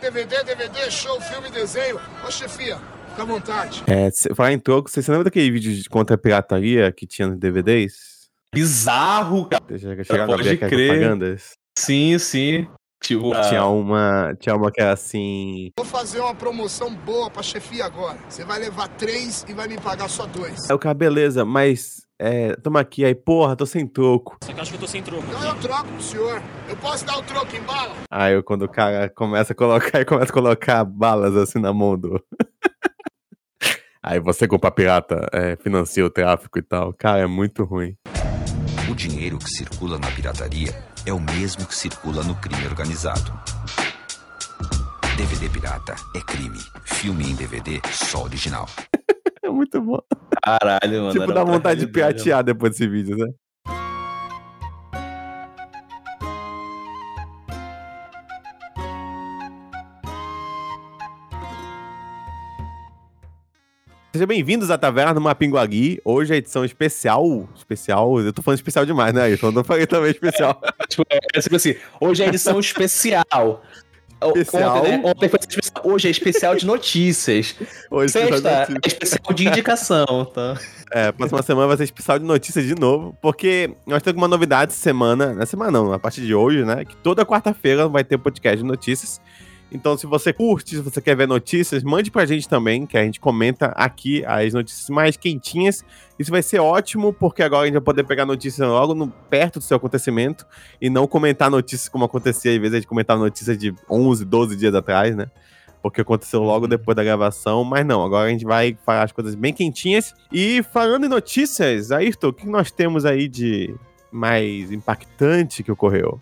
DVD, DVD, show, filme, desenho. Ô, chefia, fica à vontade. É, cê- falar em troco, você se lembra daquele vídeo de contra a pirataria que tinha nos DVDs? Bizarro, cara. Você chegaram a Pode aquelas crer. propagandas? Sim, sim. Tipo, Tinha ah, uma, tinha uma que era assim. Vou fazer uma promoção boa pra chefia agora. Você vai levar três e vai me pagar só dois. Aí o cara, beleza, mas. É, toma aqui, aí, porra, tô sem troco. Só que eu acho que eu tô sem troco. Então eu troco pro senhor. Eu posso dar o troco em bala? Aí eu, quando o cara começa a colocar, e começa a colocar balas assim na mão do. aí você compra pirata, é, financia o tráfico e tal. Cara, é muito ruim. O dinheiro que circula na pirataria é o mesmo que circula no crime organizado. DVD pirata é crime. Filme em DVD só original. É muito bom. caralho, mano. tipo, dá vontade de piratear depois desse vídeo, né? Sejam bem-vindos à Taverna do Mapinguari. Hoje é a edição especial. Especial. Eu tô falando especial demais, né? Eu não falei também especial. Tipo, é tipo assim, hoje é edição especial. Especial. Ontem, né? Ontem foi especial. Hoje é especial de notícias. Hoje é Sexta é especial de indicação, tá? É, próxima semana vai ser especial de notícias de novo, porque nós temos uma novidade semana, na semana não, a partir de hoje, né? Que toda quarta-feira vai ter podcast de notícias. Então, se você curte, se você quer ver notícias, mande pra gente também, que a gente comenta aqui as notícias mais quentinhas. Isso vai ser ótimo, porque agora a gente vai poder pegar notícias logo no, perto do seu acontecimento e não comentar notícias como acontecia, às vezes a gente comentava notícias de 11, 12 dias atrás, né? Porque aconteceu logo depois da gravação, mas não, agora a gente vai falar as coisas bem quentinhas. E falando em notícias, Ayrton, o que nós temos aí de mais impactante que ocorreu?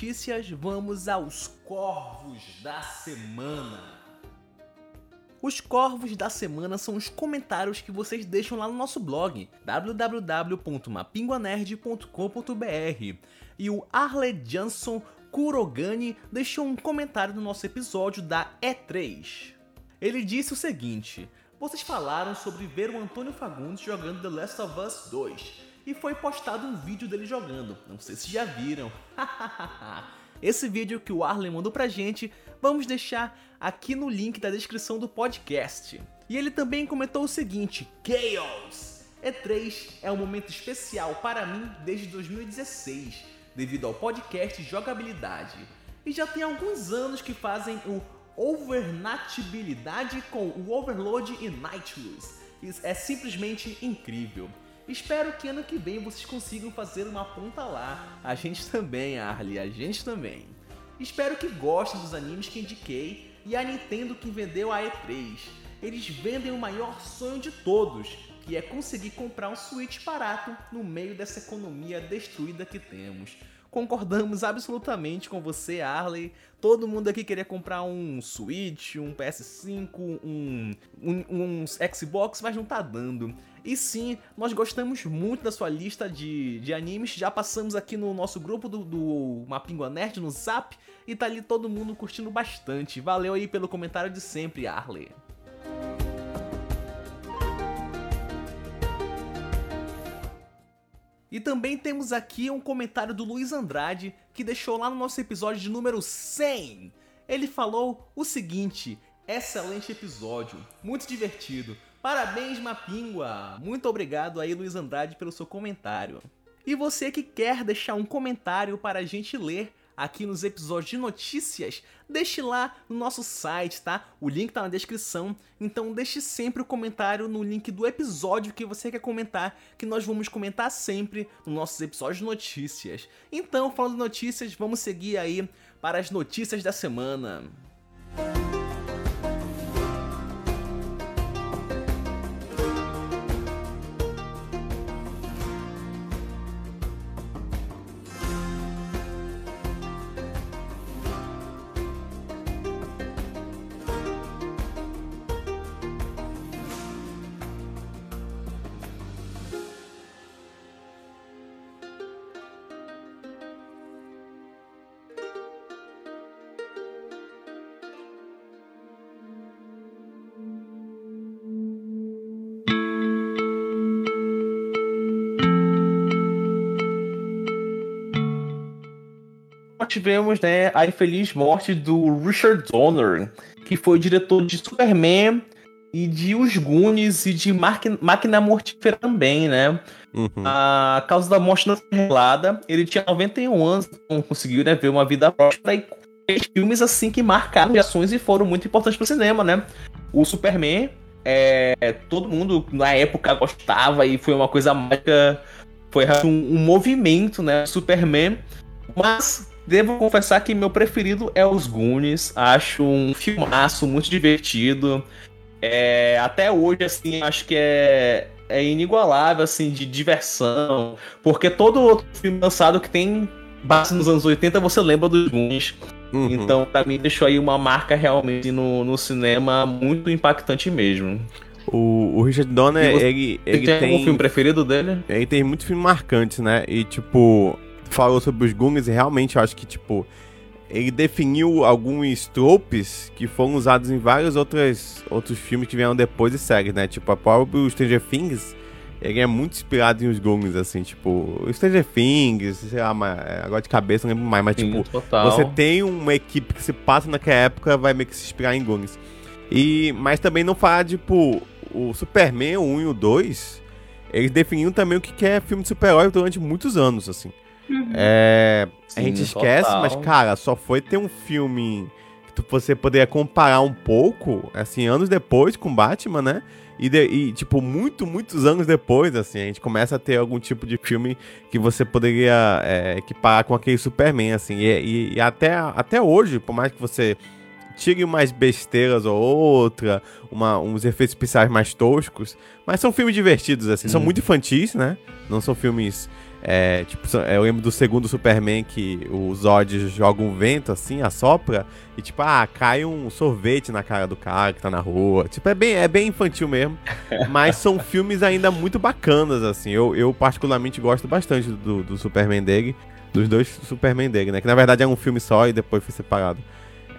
Notícias, vamos aos corvos da semana. Os corvos da semana são os comentários que vocês deixam lá no nosso blog www.mapinguanerd.com.br e o Arle Johnson Kurogani deixou um comentário no nosso episódio da E3. Ele disse o seguinte: Vocês falaram sobre ver o Antônio Fagundes jogando The Last of Us 2 e foi postado um vídeo dele jogando. Não sei se já viram. Esse vídeo que o Arlen mandou pra gente, vamos deixar aqui no link da descrição do podcast. E ele também comentou o seguinte: Chaos! E3 é um momento especial para mim desde 2016, devido ao podcast Jogabilidade. E já tem alguns anos que fazem o overnatibilidade com o Overload e Nitrous. Isso é simplesmente incrível. Espero que ano que vem vocês consigam fazer uma ponta lá. A gente também, Arlie, a gente também. Espero que gostem dos animes que indiquei e a Nintendo que vendeu a E3. Eles vendem o maior sonho de todos, que é conseguir comprar um Switch barato no meio dessa economia destruída que temos. Concordamos absolutamente com você, Arley. Todo mundo aqui queria comprar um Switch, um PS5, um, um, um Xbox, mas não tá dando. E sim, nós gostamos muito da sua lista de, de animes. Já passamos aqui no nosso grupo do, do Mapingua Nerd no Zap e tá ali todo mundo curtindo bastante. Valeu aí pelo comentário de sempre, Arley. E também temos aqui um comentário do Luiz Andrade que deixou lá no nosso episódio de número 100. Ele falou o seguinte: excelente episódio, muito divertido. Parabéns, Mapingua! Muito obrigado aí, Luiz Andrade, pelo seu comentário. E você que quer deixar um comentário para a gente ler aqui nos episódios de notícias, deixe lá no nosso site, tá? O link tá na descrição. Então deixe sempre o comentário no link do episódio que você quer comentar, que nós vamos comentar sempre nos nossos episódios de notícias. Então, falando de notícias, vamos seguir aí para as notícias da semana. Tivemos né, a infeliz morte do Richard Donner, que foi diretor de Superman e de Os Goonies e de Máquina Mortífera também, né? Uhum. A causa da morte não foi revelada. Ele tinha 91 anos, não conseguiu né, ver uma vida próspera e fez filmes assim que marcaram ações e foram muito importantes para o cinema, né? O Superman, é, todo mundo na época gostava e foi uma coisa mágica, foi um, um movimento, né? Superman, mas devo confessar que meu preferido é Os Goonies. Acho um filmaço muito divertido. É, até hoje, assim, acho que é, é inigualável, assim, de diversão. Porque todo outro filme lançado que tem base nos anos 80, você lembra dos Goonies. Uhum. Então, pra mim, deixou aí uma marca realmente no, no cinema muito impactante mesmo. O, o Richard Donner, você, ele, ele tem, tem algum filme preferido dele? Ele tem muitos filmes marcantes, né? E, tipo, falou sobre os Goonies e realmente eu acho que, tipo, ele definiu alguns tropes que foram usados em vários outros, outros filmes que vieram depois de séries, né? Tipo, a própria Stranger Things, ele é muito inspirado em os Goonies, assim, tipo, Stranger Things, sei lá, mas, é, agora de cabeça não lembro mais, mas Sim, tipo, total. você tem uma equipe que se passa naquela época, vai meio que se inspirar em Goonies. E, mas também não falar, tipo, o Superman, o 1 e o 2, eles definiram também o que é filme de super-herói durante muitos anos, assim. Uhum. É, Sim, a gente esquece, total. mas, cara, só foi ter um filme que você poderia comparar um pouco, assim, anos depois com Batman, né? E, de, e, tipo, muito, muitos anos depois, assim, a gente começa a ter algum tipo de filme que você poderia é, equiparar com aquele Superman, assim. E, e, e, até, até hoje, por mais que você tire umas besteiras ou outra, uma, uns efeitos especiais mais toscos, mas são filmes divertidos, assim. Hum. São uhum. muito infantis, né? Não são filmes é, tipo, eu lembro do segundo Superman que o Zod joga um vento assim, assopra, e tipo, ah, cai um sorvete na cara do cara que tá na rua. Tipo, é bem, é bem infantil mesmo. mas são filmes ainda muito bacanas, assim. Eu, eu particularmente gosto bastante do, do Superman dele. Dos dois Superman dele, né? Que na verdade é um filme só e depois foi separado.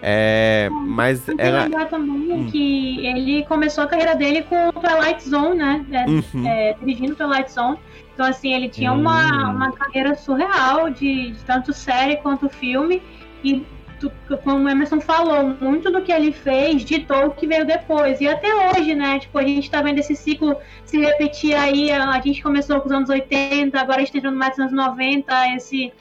É, mas Tem era... lembrar também hum. que ele começou a carreira dele com o Twilight Zone, né? É, uhum. é, dirigindo Twilight Zone. Então, assim, ele tinha uma, hum. uma carreira surreal de, de tanto série quanto filme. E, como o Emerson falou, muito do que ele fez ditou o que veio depois. E até hoje, né? Tipo, a gente tá vendo esse ciclo se repetir aí. A gente começou com os anos 80, agora a gente tá entrando mais nos anos 90, esse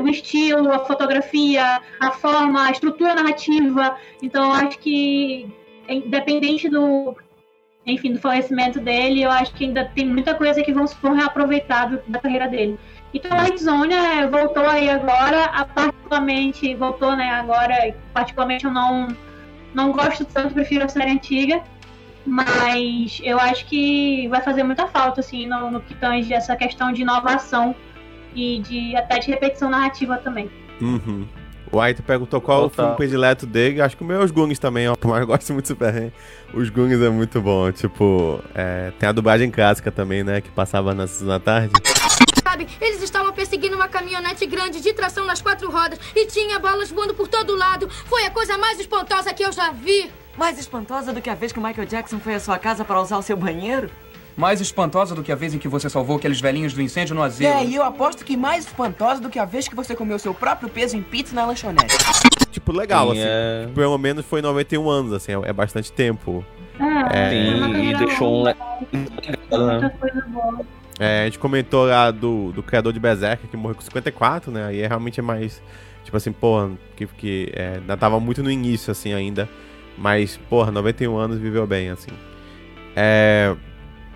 o estilo, a fotografia, a forma, a estrutura narrativa. Então, acho que independente do enfim, do falecimento dele, eu acho que ainda tem muita coisa que vão, vão reaproveitar da carreira dele. Então, Light Zone é, voltou aí agora, a particularmente, voltou, né, agora, particularmente eu não, não gosto tanto, prefiro a série antiga, mas eu acho que vai fazer muita falta, assim, no, no que tange essa questão de inovação e de até de repetição narrativa também. Uhum. O Aito perguntou qual Total. o filme predileto dele. Acho que o meu é os Goonies também, ó. Mas eu gosto muito de Super Os Goonies é muito bom. Tipo, é, tem a dublagem clássica também, né? Que passava na sessão da tarde. Sabe, eles estavam perseguindo uma caminhonete grande de tração nas quatro rodas e tinha balas voando por todo lado. Foi a coisa mais espantosa que eu já vi. Mais espantosa do que a vez que o Michael Jackson foi à sua casa para usar o seu banheiro? Mais espantosa do que a vez em que você salvou aqueles velhinhos do incêndio no asilo. É, e eu aposto que mais espantosa do que a vez que você comeu seu próprio peso em pizza na lanchonete. Tipo, legal, Sim, assim. É... Pelo menos foi 91 anos, assim, é, é bastante tempo. É, é... Sim, e deixou um... Muita coisa boa. É, a gente comentou lá do, do criador de Berserk, que morreu com 54, né? Aí é, realmente é mais. Tipo assim, porra, que, que é, tava muito no início, assim, ainda. Mas, porra, 91 anos viveu bem, assim. É.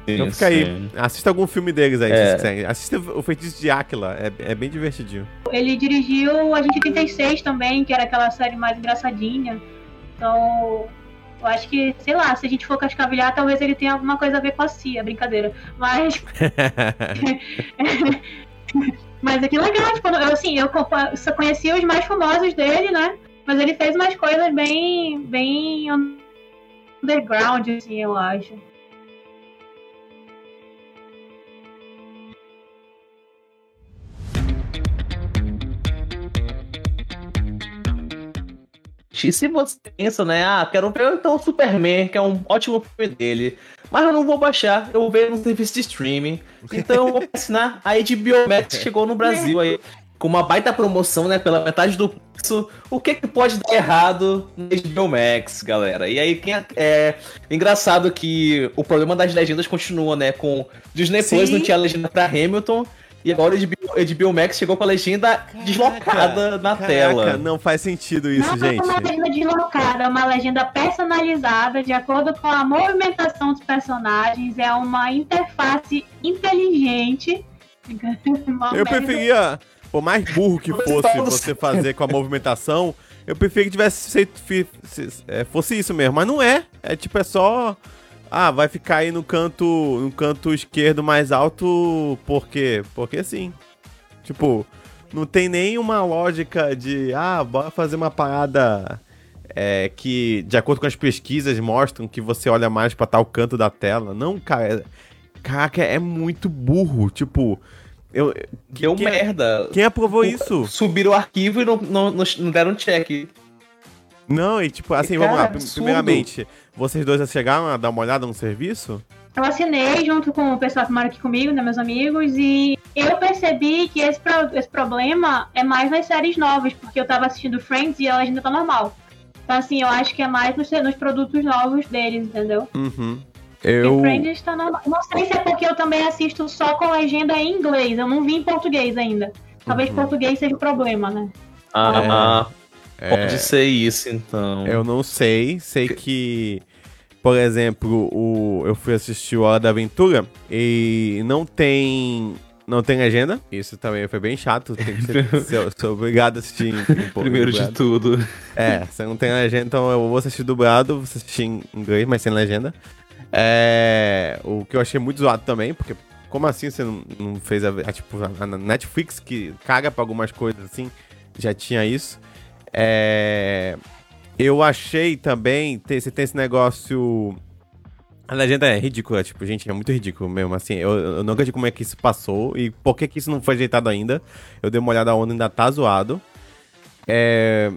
Então fica aí, assista algum filme deles aí, é. se Assista o Feitiço de Áquila, é, é bem divertidinho. Ele dirigiu Agente 36 também, que era aquela série mais engraçadinha. Então, eu acho que, sei lá, se a gente for cascavilhar, talvez ele tenha alguma coisa a ver com a CIA, brincadeira. Mas. Mas é que legal, tipo, eu, assim, eu só conhecia os mais famosos dele, né? Mas ele fez umas coisas bem, bem underground, assim, eu acho. E se você pensa, né? Ah, quero ver então o Superman, que é um ótimo filme dele. Mas eu não vou baixar, eu vou ver no serviço de streaming. Então eu vou assinar a HBO Max chegou no Brasil aí. com uma baita promoção, né? Pela metade do preço. O que, que pode dar errado no HBO Max, galera? E aí, quem é, é engraçado que o problema das legendas continua, né? Com Disney Plus não tinha legenda pra Hamilton. E agora o HBO, HBO Max chegou com a legenda Caraca, deslocada na Caraca, tela. Não faz sentido isso, não gente. Não é uma legenda deslocada, é uma legenda personalizada de acordo com a movimentação dos personagens. É uma interface inteligente. Eu preferia, por mais burro que fosse você fazer com a movimentação, eu preferia que tivesse feito, é, fosse isso mesmo, mas não é. É tipo, é só ah, vai ficar aí no canto, no canto esquerdo mais alto, por quê? Porque sim. Tipo, não tem nenhuma lógica de, ah, bora fazer uma parada é, que, de acordo com as pesquisas, mostram que você olha mais pra tal canto da tela. Não, cara. É, caraca, é muito burro. Tipo, eu, Deu quem, merda. Quem aprovou isso? Subiram o arquivo e não, não, não deram check. Não, e tipo, assim, e, vamos cara, lá. Primeiramente, vocês dois já chegaram a dar uma olhada no serviço? Eu assinei junto com o pessoal que mora aqui comigo, né, meus amigos, e eu percebi que esse, pro, esse problema é mais nas séries novas, porque eu tava assistindo Friends e a legenda tá normal. Então, assim, eu acho que é mais nos, nos produtos novos deles, entendeu? Uhum. Eu... Friends tá normal. Não sei se é porque eu também assisto só com legenda em inglês, eu não vi em português ainda. Talvez uhum. português seja o problema, né? Ah, é... pode ser isso, então. Eu não sei, sei que por exemplo, o, eu fui assistir o Hora da Aventura e não tem. Não tem legenda. Isso também foi bem chato. Tem que ser, ser, ser obrigado a assistir um Primeiro de tudo. É, você não tem legenda, então eu vou assistir dublado, vou assistir em inglês, mas sem legenda. É, o que eu achei muito zoado também, porque como assim você não, não fez a, a, tipo, a Netflix que caga pra algumas coisas assim, já tinha isso. É, eu achei também, você tem esse negócio. A legenda é ridícula, tipo, gente, é muito ridículo mesmo, assim, eu, eu não acredito como é que isso passou e por que que isso não foi ajeitado ainda. Eu dei uma olhada, a onda ainda tá zoado. É...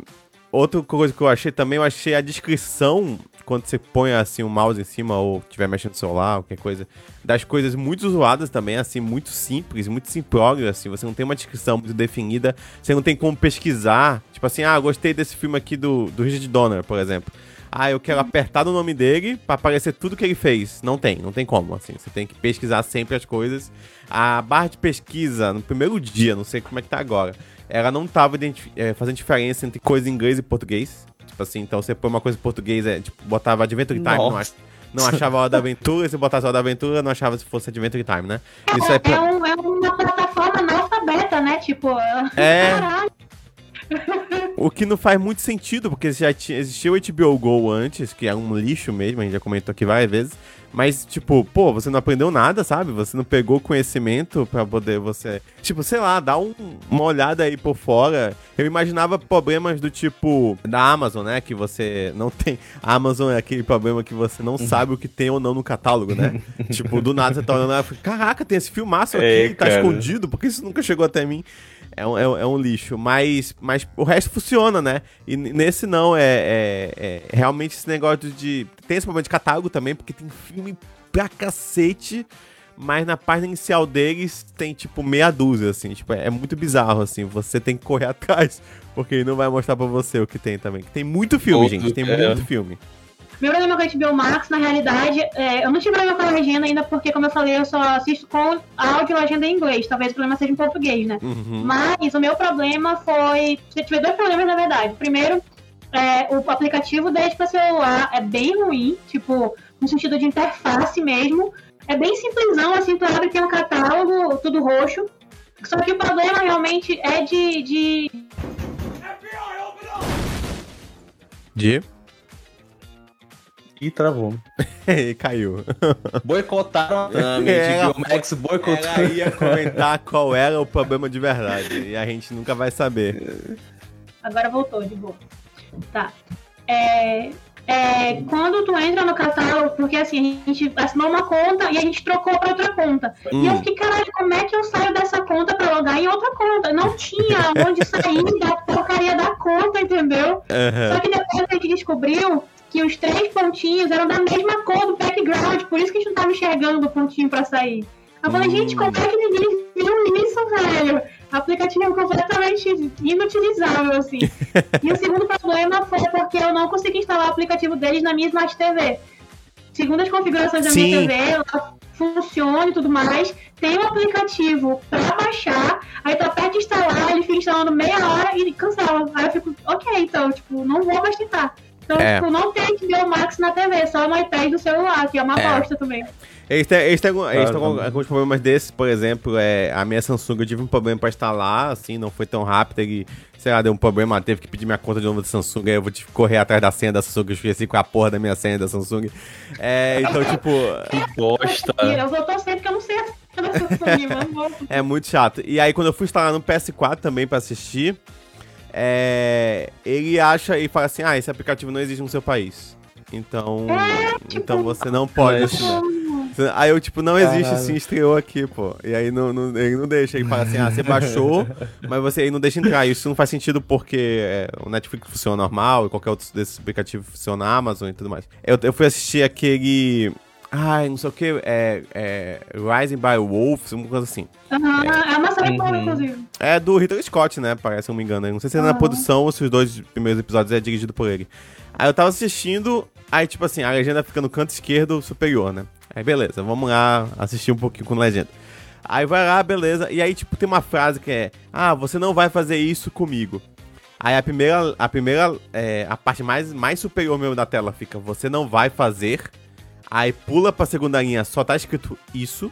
Outra coisa que eu achei também, eu achei a descrição quando você põe assim o um mouse em cima ou estiver mexendo no celular, qualquer coisa, das coisas muito zoadas também, assim, muito simples, muito simplórias, assim, você não tem uma descrição muito definida, você não tem como pesquisar, tipo assim, ah, gostei desse filme aqui do, do Richard Donner, por exemplo. Ah, eu quero apertar no nome dele para aparecer tudo que ele fez. Não tem, não tem como, assim. Você tem que pesquisar sempre as coisas. A barra de pesquisa, no primeiro dia, não sei como é que tá agora, ela não tava é, fazendo diferença entre coisa em inglês e português. Tipo assim, então você põe uma coisa em português, é, tipo, botava Adventure Time, não, ach, não, achava a Hora da Aventura, se botasse a Hora da Aventura, não achava se fosse Adventure Time, né? É, Isso é, pra... é, um, é uma plataforma analfabeta, né? Tipo, é... Caralho. O que não faz muito sentido, porque já tinha, existia o HBO Go antes, que é um lixo mesmo, a gente já comentou aqui várias vezes. Mas, tipo, pô, você não aprendeu nada, sabe? Você não pegou conhecimento para poder você. Tipo, sei lá, dar um, uma olhada aí por fora. Eu imaginava problemas do tipo da Amazon, né? Que você não tem. A Amazon é aquele problema que você não sabe o que tem ou não no catálogo, né? tipo, do nada você tá olhando e caraca, tem esse filmaço aqui, é, tá escondido, por que isso nunca chegou até mim? É um, é, é um lixo. Mas, mas o resto funciona, né? E nesse não, é, é, é, realmente esse negócio de. Tem esse problema de catálogo também, porque tem filme pra cacete. Mas na página inicial deles tem, tipo, meia dúzia, assim. Tipo, é, é muito bizarro, assim. Você tem que correr atrás, porque ele não vai mostrar pra você o que tem também. Tem muito filme, Outro, gente. Tem é. muito filme. Meu problema com a HBO Max, na realidade, é, eu não tive problema com a legenda ainda, porque, como eu falei, eu só assisto com áudio e legenda em inglês. Talvez o problema seja em português, né? Uhum. Mas o meu problema foi. Eu tive dois problemas, na verdade. Primeiro, é, o aplicativo desde para celular é bem ruim, tipo, no sentido de interface mesmo. É bem simplesão, assim, tu abre, tem um catálogo, tudo roxo. Só que o problema realmente é de. De. De? E travou. e caiu. Boicotaram a era, o Max boicotou. Ela ia comentar qual era o problema de verdade. E a gente nunca vai saber. Agora voltou, de boa. Tá. É, é, quando tu entra no catálogo, porque assim, a gente assinou uma conta e a gente trocou pra outra conta. Hum. E eu hum. fiquei, caralho, como é que eu saio dessa conta pra logar em outra conta? Não tinha onde sair da porcaria da conta, entendeu? Uhum. Só que depois a gente descobriu que os três pontinhos eram da mesma cor do background, por isso que a gente não tava enxergando o pontinho pra sair. Eu falei, hum. gente, como é que ninguém viu isso, velho? Aplicativo completamente inutilizável, assim. e o segundo problema foi porque eu não consegui instalar o aplicativo deles na minha Smart TV. Segundo as configurações da Sim. minha TV, ela funciona e tudo mais. Tem um aplicativo pra baixar, aí tu aperta instalar, ele fica instalando meia hora e cancela. Aí eu fico, ok, então, tipo, não vou mais tentar. Então, É. tipo, não tem HBO Max na TV, só no iPad do celular, que é uma É. bosta também. Eles têm, eles têm, algum- eles têm Ah, algum- tá. alguns problemas desses, por exemplo, é, a minha Samsung eu tive um problema pra instalar, assim, não foi tão rápido, ele, sei lá, deu um problema, teve que pedir minha conta de novo da Samsung, aí eu vou te correr atrás da senha da Samsung, eu esqueci qual é a porra da minha senha da Samsung. É, então, tipo, Que bosta. E eu vou torcer porque eu não sei a senha da Samsung, vamos. é muito chato. E aí, quando eu fui instalar no PS4 também pra assistir, é, ele acha e fala assim, ah, esse aplicativo não existe no seu país. Então, então você não pode assinar. Aí eu, tipo, não existe Caralho. sim, estreou aqui, pô. E aí não, não- ele não deixa. Ele fala assim, ah, você baixou, mas você aí não deixa entrar. Isso não faz sentido porque é, o Netflix funciona normal e qualquer outro desses aplicativos funciona a Amazon e tudo mais. Eu, eu fui assistir aquele. Ai, não sei o que, é, é. Rising by Wolves, uma coisa assim. Aham, é uma série boa, Uhum. inclusive. É do Ridley Scott, né? Parece, se eu não me engano. Eu não sei se é na Ah. produção ou se os dois primeiros episódios é dirigido por ele. Aí eu tava assistindo, aí tipo assim, a legenda fica no canto esquerdo superior, né? Aí beleza, vamos lá assistir um pouquinho com legenda. Aí vai lá, beleza, e aí tipo tem uma frase que é: Ah, você não vai fazer isso comigo. Aí a primeira, a primeira, é, a parte mais, mais superior mesmo da tela fica: Você não vai fazer. Aí pula pra segunda linha, só tá escrito isso.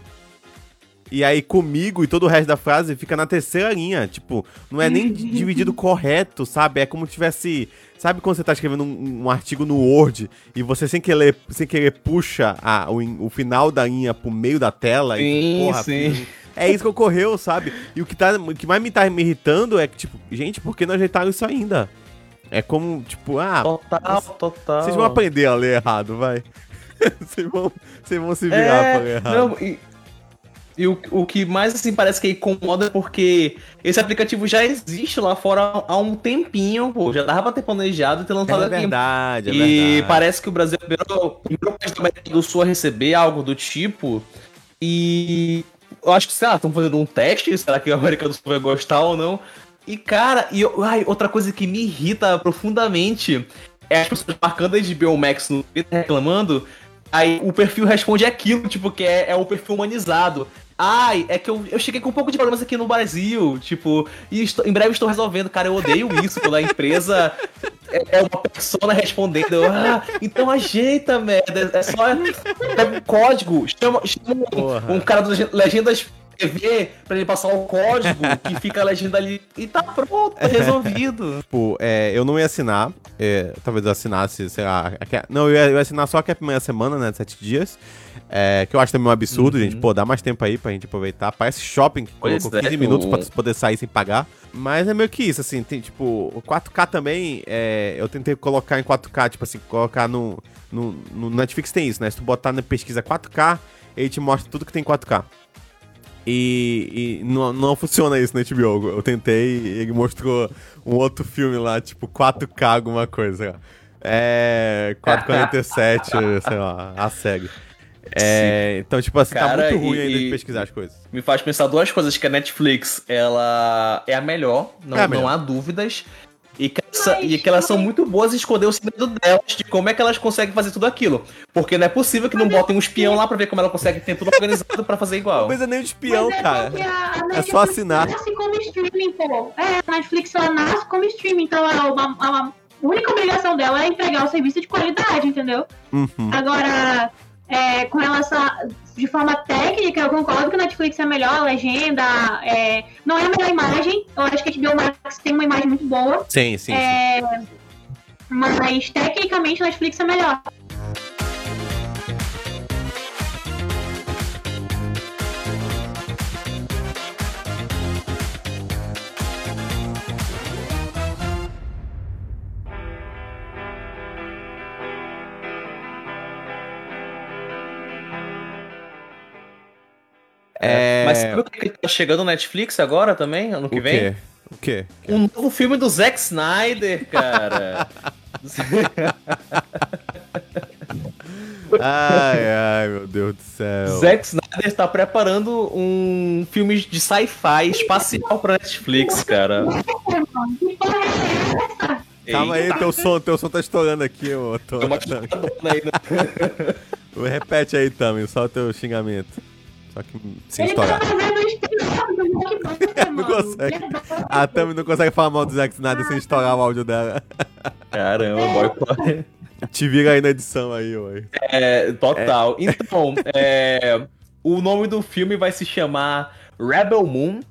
E aí comigo e todo o resto da frase fica na terceira linha. Tipo, não é nem dividido correto, sabe? É como se tivesse. Sabe quando você tá escrevendo um, um artigo no Word e você sem querer, sem querer puxa a- o, o final da linha pro meio da tela? e, Sim, sim. filho, É isso que ocorreu, sabe? E o que, tá, o que mais me tá me irritando é que, tipo, gente, por que não ajeitaram isso ainda? É como, tipo, ah, Total, total. vocês vão aprender a ler errado, vai. vocês, vão, vocês vão se virar pra ler É, errado. não, e, e o, o que mais assim parece que incomoda é porque esse aplicativo já existe lá fora há um tempinho, pô. Já dava pra ter planejado e ter lançado é aqui. verdade, é e verdade. parece que o Brasil é o primeiro, país da América do Sul a receber algo do tipo. E eu acho que, sei lá, estão fazendo um teste, será que a América do Sul vai gostar ou não? E, cara, e eu- ai, outra coisa que me irrita profundamente é as pessoas marcando a HBO Max no Twitter reclamando, aí o perfil responde aquilo, tipo, que é, é o perfil humanizado. Ai, é que eu, eu cheguei com um pouco de problemas aqui no Brasil, tipo, e estou- em breve estou resolvendo. Cara, eu odeio isso quando a empresa é, é uma persona respondendo. Ah, então ajeita, merda. É só. Pega um código, chama, chama um, um cara do Legen- Legendas TV pra ele passar o código que fica a legenda ali. E tá pronto, tá resolvido. Tipo, é, eu não ia assinar. é, talvez eu assinasse, sei lá. a que- Não, eu ia, eu ia assinar só que a primeira semana, né? Sete dias. é, que eu acho também um absurdo, gente. Pô, dá mais tempo aí pra gente aproveitar. Parece shopping que Pois colocou é, 15 minutos o- pra poder sair sem pagar. Mas é meio que isso, assim. Tem, tipo, o 4K também. é, eu tentei colocar em 4K, tipo assim, colocar no, no, no Netflix tem isso, né? Se tu botar na pesquisa 4K, ele te mostra tudo que tem 4K. E, e não, não funciona isso no HBO. Eu tentei e ele mostrou um outro filme lá, tipo 4K alguma coisa. É. 447, sei lá, a série. É, então, tipo assim, tá Cara, muito ruim e- ainda de pesquisar as coisas. Me faz pensar duas coisas, que a Netflix, ela é a melhor, não, É a melhor. não há dúvidas. E que, essa- e que elas são muito boas em esconder o segredo delas, de como é que elas conseguem fazer tudo aquilo. Porque não é possível que não botem um espião lá pra ver como ela consegue ter tudo organizado pra fazer igual. Mas é nem de espião, é cara. a- a É Netflix só assinar. nasce como streaming, pô. É, a Netflix ela nasce como streaming, então uma- a- a única obrigação dela é entregar o serviço de qualidade, entendeu? Uhum. Agora, é, com relação a, de forma técnica, eu concordo que a Netflix é melhor, a legenda, é, não é a melhor imagem. Eu acho que a HBO Max tem uma imagem muito boa. Sim, sim, sim. É, mas tecnicamente a Netflix é melhor. É... Sabe o que tá chegando no Netflix agora também, ano que o vem? quê? O quê? Um novo filme do Zack Snyder, cara. Ai, ai, meu Deus do céu. Zack Snyder está preparando um filme de sci-fi espacial pra Netflix, cara. Calma aí, teu som, teu som tá estourando aqui, ô. Tô... Aí, né? Repete aí, Tami, só o teu xingamento. Só que sem Ele tá estourar. Não consegue. A Tami não consegue falar mal do Zack Snyder sem estourar o áudio dela. Caramba, boy. Te vira aí na edição aí, ué. É, total. Então, é, o nome do filme vai se chamar Rebel Moon.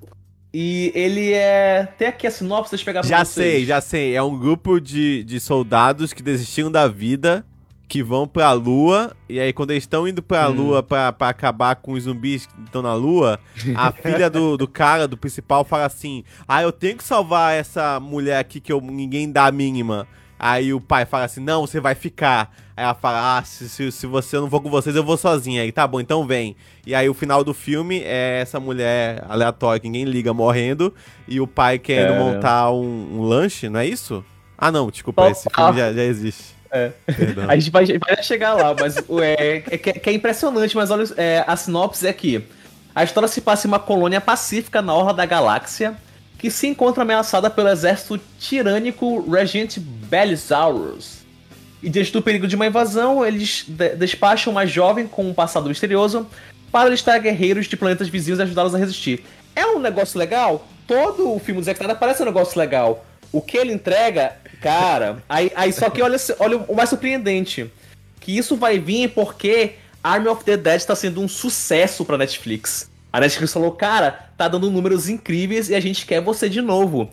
E ele é. Tem aqui a sinopse, deixa eu pegar pra Já vocês. sei, já sei. É um grupo de, de soldados que desistiram da vida, que vão pra lua, e aí quando eles estão indo pra Hum. lua pra, pra acabar com os zumbis que estão na lua, a filha do, do cara, do principal, fala assim: Ah, eu tenho que salvar essa mulher aqui que eu, ninguém dá a mínima. Aí o pai fala assim: Não, você vai ficar. Aí ela fala: Ah, se, se, se você eu não vou com vocês, eu vou sozinha. Aí tá bom, então vem. E aí o final do filme é essa mulher aleatória que ninguém liga morrendo e o pai querendo É. montar um, um lanche, não é isso? Ah, não, desculpa, esse filme já, já existe. É. A gente vai, vai chegar lá, mas é, é, que é- que é impressionante, mas olha, é, a sinopse é que a história se passa em uma colônia pacífica na orla da galáxia que se encontra ameaçada pelo exército tirânico Regent Belisaurus. E diante do perigo de uma invasão, eles de- despacham uma jovem com um passado misterioso para listar guerreiros de planetas vizinhos e ajudá-los a resistir. É um negócio legal? Todo o filme do Zack Snyder parece um negócio legal. O que ele entrega, cara. Aí, aí só que olha, olha o mais surpreendente. Que isso vai vir porque Army of the Dead está sendo um sucesso pra Netflix. A Netflix falou, cara, tá dando números incríveis e a gente quer você de novo.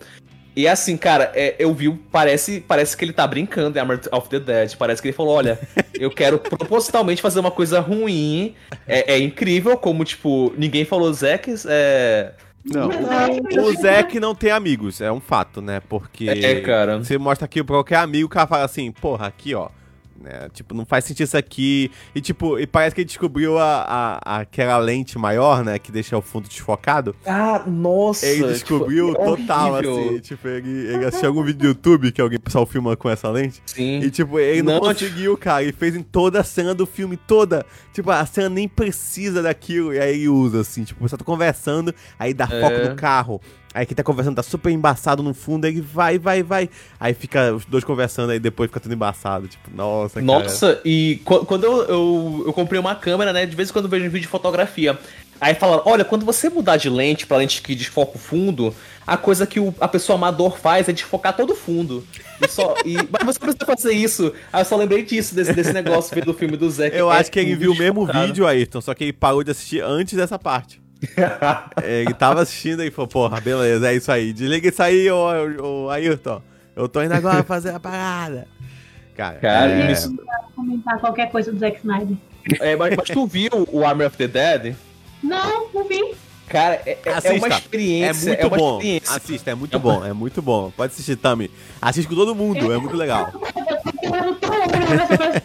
E assim, cara, é, eu vi, parece, parece que ele tá brincando em Army of the Dead. Parece que ele falou, olha, eu quero propositalmente fazer uma coisa ruim. É, é incrível, como, tipo, ninguém falou, Zack, é... Não, o, o Zack não tem amigos, é um fato, né? Porque É, cara. você mostra aqui pra qualquer amigo, o cara fala assim, porra, aqui, ó. Né, tipo, não faz sentido isso aqui. E tipo, e parece que ele descobriu a, a, aquela lente maior, né? Que deixa o fundo desfocado. Ah, nossa! Ele descobriu tipo, total, horrível. assim. Tipo, ele, ele assistiu algum vídeo do YouTube que alguém pessoal filma com essa lente. Sim. E tipo, ele não, Não, conseguiu, cara. Ele fez em toda a cena do filme, toda. Tipo, a cena nem precisa daquilo. E aí ele usa, assim, tipo, você tá conversando, aí dá É. foco no carro. Aí quem tá conversando tá super embaçado no fundo, aí ele vai, vai, vai. Aí fica os dois conversando, aí depois fica tudo embaçado. Tipo, nossa, cara. Nossa, e qu- quando eu, eu, eu comprei uma câmera, né? De vez em quando eu vejo um vídeo de fotografia. Aí falaram, olha, quando você mudar de lente pra lente que desfoca o fundo, a coisa que o- a pessoa amador faz é desfocar todo o fundo. E só, e, mas você precisa fazer isso. Aí eu só lembrei disso, desse, desse negócio do filme do Zack. Eu É acho que ele viu o mesmo vídeo, Ayrton, só que ele parou de assistir antes dessa parte. Ele tava assistindo e falou, porra, beleza, é isso aí. Desliga isso aí, ô, ô Ayrton. Eu tô indo agora fazer a parada. Cara, Cara, é... isso- comentar qualquer coisa do Zack Snyder. É, mas, mas tu viu o Army of the Dead? Não, não vi. Cara, é, é- é Assista. uma experiência. É muito uma bom. experiência. Assista, é muito bom, é muito bom. Pode assistir, Tami. Assiste com todo mundo, é muito legal.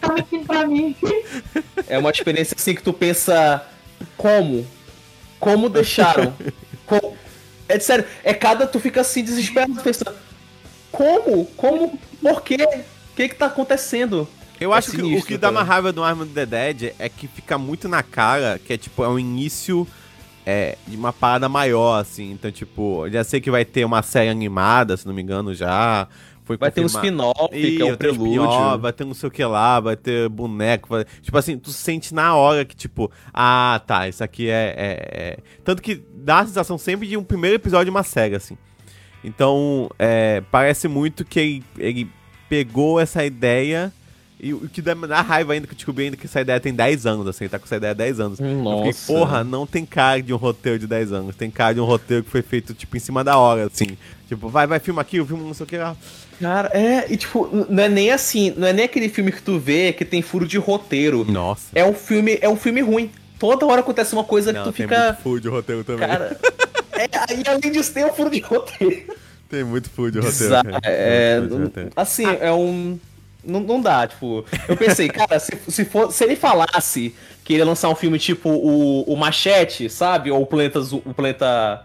Tá mentindo pra mim. É uma experiência assim que tu pensa como? Como deixaram? Co- É de sério, é cada tu fica assim desesperado pensando como? Como? Por quê? O que que tá acontecendo? Eu É acho que o sinistro, que dá uma raiva do Arm of the Dead é que fica muito na cara que é tipo, é um início é, de uma parada maior, assim. Então, tipo, eu já sei que vai ter uma série animada, se não me engano, já. Foi Vai ter um spin-off, que é um vai ter spin-off, prelúdio. vai ter não sei o que lá, vai ter boneco. vai- Tipo assim, tu sente na hora que, tipo, ah, tá, isso aqui é, é- é- Tanto que dá a sensação sempre de um primeiro episódio de uma série, assim. Então, é, parece muito que ele, ele pegou essa ideia. E o que dá, dá raiva ainda que eu descobri ainda que essa ideia tem 10 anos, assim, ele tá com essa ideia há 10 anos. Eu fiquei, Nossa. porra, não tem cara de um roteiro de 10 anos, tem cara de um roteiro que foi feito, tipo, em cima da hora, assim. Tipo, vai, vai, filma aqui, eu filmo não sei o que lá. Cara, é, e tipo, não é nem assim, não é nem aquele filme que tu vê que tem furo de roteiro. Nossa. É um filme, é um filme ruim. Toda hora acontece uma coisa Não, que tu tem fica. muito furo de roteiro também. Cara. É, e além disso, tem um furo de roteiro. Tem muito furo de roteiro. Cara. é, de roteiro. assim, é um. Não, não dá, tipo. Eu pensei, cara, se, se, for, se ele falasse que ele ia lançar um filme tipo o, o Machete, sabe? Ou o Planeta. O Planeta.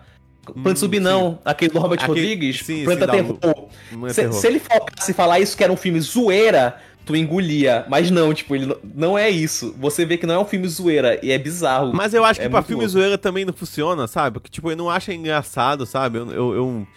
Planeta Zumbi não, aquele do Robert Aquele- Rodrigues, sim, Planeta sim, Terror. É Se, terror. se ele focasse e falar isso que era um filme zoeira, tu engolia. Mas não, tipo, ele não- não é isso. Você vê que não é um filme zoeira e é bizarro. Mas eu acho que É pra filme louco. zoeira também não funciona, sabe? Porque, tipo, eu não acho engraçado, sabe? Eu, eu, eu,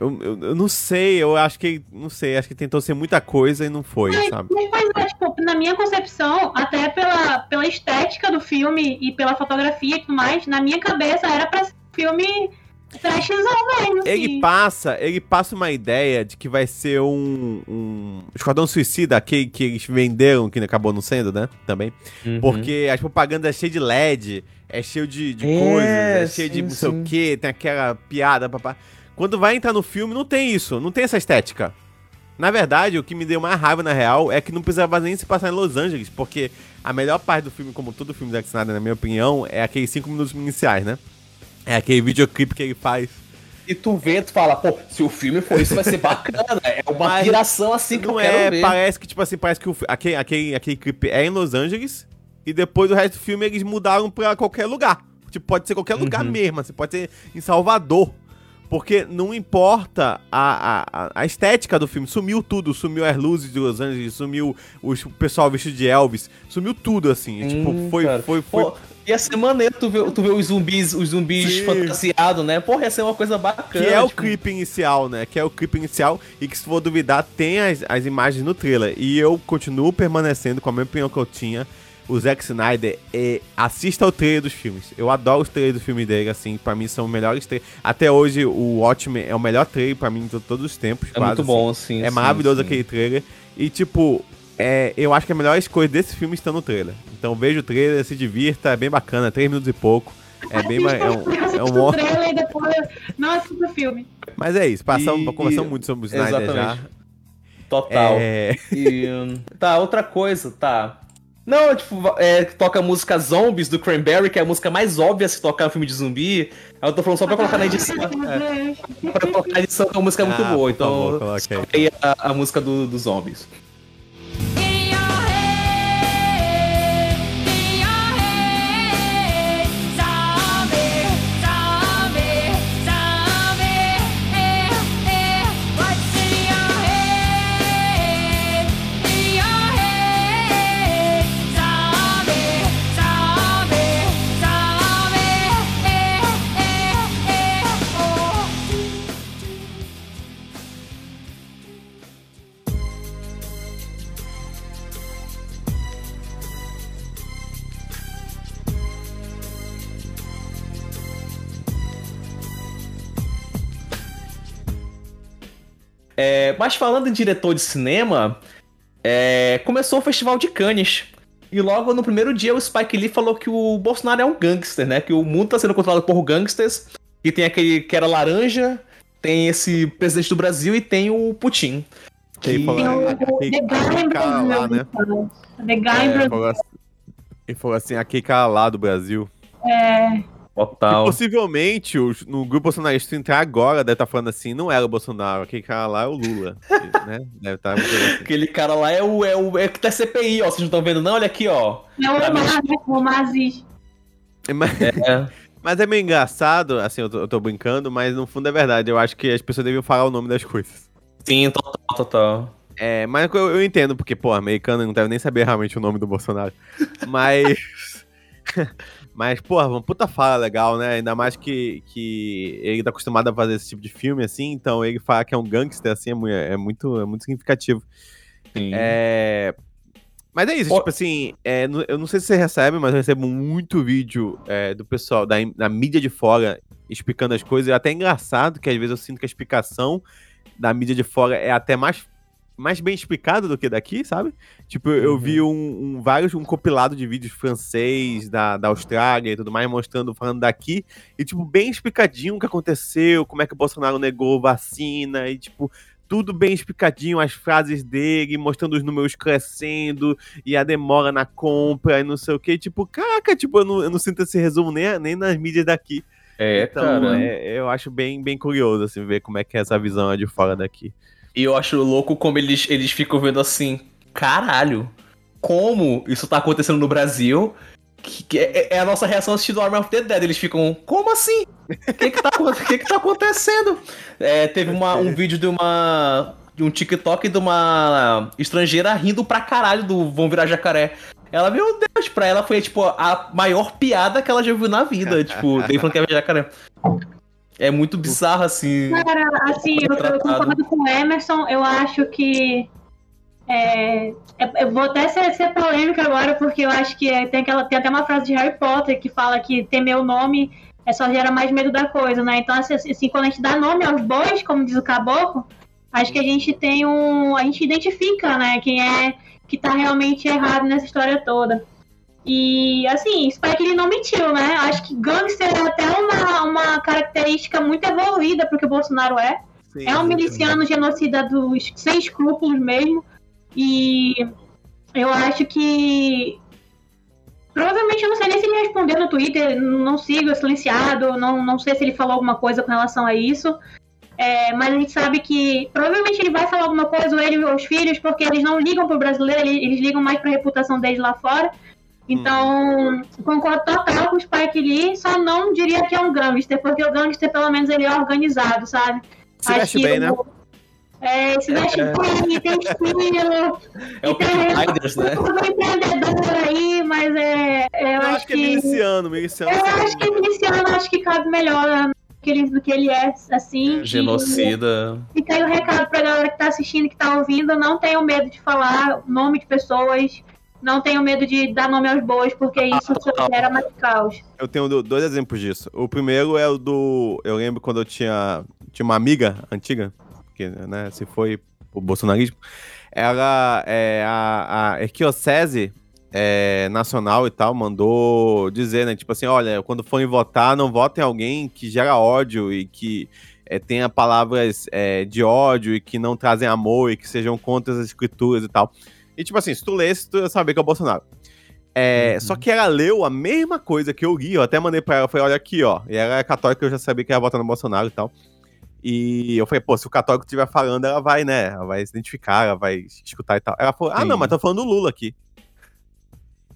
eu, eu- eu não sei, eu acho que. Não sei, acho que tentou ser muita coisa e não foi, Mas, sabe? mas, mas, é, tipo, na minha concepção, até pela, pela estética do filme e pela fotografia e tudo mais, na minha cabeça era pra ser um filme mesmo, Ele assim. passa, ele passa uma ideia de que vai ser um, um Esquadrão Suicida, aquele que eles venderam, que acabou não sendo, né? Também. Uhum. Porque as propagandas é cheio de LED, é cheio de, de É, coisas, é cheio de sim, não sei o que, tem aquela piada, papá. Quando vai entrar no filme, não tem isso, não tem essa estética. Na verdade, o que me deu mais raiva, na real, é que não precisava nem se passar em Los Angeles, porque a melhor parte do filme, como todo filme da Snyder, na minha opinião, é aqueles cinco minutos iniciais, né? É aquele videoclipe que ele faz. E tu vê, tu fala, pô, se o filme for isso, vai ser bacana. É uma Mas piração assim que eu não quero é, ver. parece que, tipo assim, parece que o, aquele, aquele, aquele clipe é em Los Angeles e depois o resto do filme eles mudaram pra qualquer lugar. Tipo, pode ser qualquer lugar Uhum. mesmo, assim, pode ser em Salvador. Porque não importa a, a, a estética do filme, sumiu tudo, sumiu as luzes de Los Angeles, sumiu os- o pessoal vestido de Elvis, sumiu tudo, assim. tipo, Hum, foi, cara. foi, foi, Pô, ia ser maneiro tu ver, tu ver os zumbis, os zumbis fantasiados, né? Porra, ia ser uma coisa bacana. Que é o tipo, clipe inicial, né? Que é o clipe inicial e que, se for duvidar, tem as, as imagens no trailer. E eu continuo permanecendo com a mesma opinião que eu tinha. O Zack Snyder, é, assista ao trailer dos filmes. Eu adoro os trailers do filme dele, assim. Pra mim, são os melhores trailers. Até hoje, o Watchmen é o melhor trailer pra mim de todos os tempos. É quase, muito assim. bom, sim. É sim, maravilhoso sim. aquele trailer. E, tipo, é, eu acho que a melhor escolha desse filme está no trailer. Então, veja o trailer, se divirta, é bem bacana, três minutos e pouco. É bem ma- é um, é um trailer e depois não assisto o filme. Mas é isso, passamos, E- conversamos muito sobre o Snyder já. Exatamente. Total. É... E, hum, tá, outra coisa, tá. Não, tipo, é, toca a música Zombies do Cranberry, que é a música mais óbvia se tocar no filme de zumbi. Aí eu tô falando só pra colocar na edição. É, pra colocar na edição, que a música é muito Ah, boa. favor, Então, coloque aí. aí a, a música do, dos zombies. Mas falando em diretor de cinema, é, começou o Festival de Cannes. E logo no primeiro dia o Spike Lee falou que o Bolsonaro é um gangster, né? Que o mundo tá sendo controlado por gangsters. E tem aquele que era laranja, tem esse presidente do Brasil e tem o Putin. Ele falou, Tem o The Guy lá, né? The É, falou assim, ele falou assim, lá do Brasil. É, Total. E possivelmente os- no grupo bolsonarista entrar agora deve estar falando assim, não era o Bolsonaro, aquele cara lá é o Lula. né? Deve estar assim. Aquele cara lá é o, é o é que tá CPI, ó. Vocês não estão vendo, não? Olha aqui, ó. é o? O Omar Aziz. Mas, É. mas é meio engraçado, assim, eu tô, eu tô brincando, mas no fundo é verdade. Eu acho que as pessoas deviam falar o nome das coisas. Sim, total, total. É, mas eu, eu entendo, porque, pô, americano não deve nem saber realmente o nome do Bolsonaro. Mas. Mas, porra, uma puta fala legal, né? Ainda mais que, que ele tá acostumado a fazer esse tipo de filme, assim, então ele falar que é um gangster, assim, é é muito, é muito significativo. Sim. É. Mas é isso, tipo assim, é, eu não sei se você recebe, mas eu recebo muito vídeo é, do pessoal da, da mídia de fora explicando as coisas. É até engraçado que às vezes eu sinto que a explicação da mídia de fora é até mais, mais bem explicado do que daqui, sabe? Tipo, eu vi um, um- vários, um compilado de vídeos francês, da, da Austrália e tudo mais, mostrando, falando daqui, e, tipo, bem explicadinho o que aconteceu, como é que o Bolsonaro negou vacina, e, tipo, tudo bem explicadinho, as frases dele, mostrando os números crescendo, e a demora na compra, e não sei o que, tipo, caraca, tipo, eu não, eu não sinto esse resumo nem, nem nas mídias daqui. É, então, cara. é- eu acho bem, bem curioso, assim, ver como é que é essa visão de fora daqui. E eu acho louco como eles, eles ficam vendo assim, caralho, como isso tá acontecendo no Brasil? Que, que é, é a nossa reação assistindo Army of the Dead. Eles ficam, como assim? O que que tá, que que tá acontecendo? É, teve uma- um vídeo de uma, de um TikTok de uma estrangeira rindo pra caralho do Vão Virar Jacaré. Ela, meu Deus, pra ela foi, tipo, a maior piada que ela já viu na vida. tipo, tem falando que é jacaré. É muito bizarro, assim. Cara, assim, eu, eu concordo com o Emerson. Eu acho que. É, eu vou até ser, ser polêmica agora, porque eu acho que tem, aquela, tem até uma frase de Harry Potter que fala que ter meu nome é só gera mais medo da coisa, né? Então, assim, assim, quando a gente dá nome aos bois, como diz o caboclo, acho que a gente tem um. A gente identifica, né? Quem é que tá realmente errado nessa história toda. E assim, Spike ele não mentiu, né? Acho que gangster é até uma, uma característica muito evoluída porque o Bolsonaro é. Sim, é um miliciano genocida dos sem escrúpulos mesmo. E eu acho que. Provavelmente eu não sei nem se ele respondeu no Twitter, não sigo, é silenciado, não, não sei se ele falou alguma coisa com relação a isso. É, mas a gente sabe que provavelmente ele vai falar alguma coisa, ou ele ou os filhos, porque eles não ligam pro brasileiro, eles, eles ligam mais pra reputação deles lá fora. Então, hum. concordo total com o Spike Lee, só não diria que é um gangster, porque o gangster, pelo menos, ele é organizado, sabe? Se Acho veste bem, né? É, se veste é. bem, tem estilo. É o Peaky Blinders, né? empreendedor aí, mas é. é eu, eu, acho que, que é miliciano, miliciano. Eu acho que é miliciano, acho que cabe melhor né? que ele, do que ele é, assim. Genocida. E, e aí o recado pra galera que tá assistindo, que tá ouvindo, não tenham medo de falar nome de pessoas, não tenham medo de dar nome aos bois, porque isso ah, gera mais caos. Eu tenho dois exemplos disso. O primeiro é o do. Eu lembro quando eu tinha, tinha uma amiga antiga, que né, se foi o bolsonarismo. Ela é a, a Arquidiocese é, nacional e tal mandou dizer, né? Tipo assim, olha, quando forem votar, não votem alguém que gera ódio e que é, tenha palavras é, de ódio e que não trazem amor e que sejam contra as escrituras e tal. E tipo assim, se tu lesse, tu ia saber que é o Bolsonaro. É, uhum. Só que ela leu a mesma coisa que eu li, eu até mandei pra ela, falei, olha aqui, ó. E ela é católica, eu já sabia que ia votar no Bolsonaro e tal. E eu falei, pô, se o católico estiver falando, ela vai, né? Ela vai se identificar, ela vai escutar e tal. Ela falou, ah, Sim. não, mas tô falando do Lula aqui.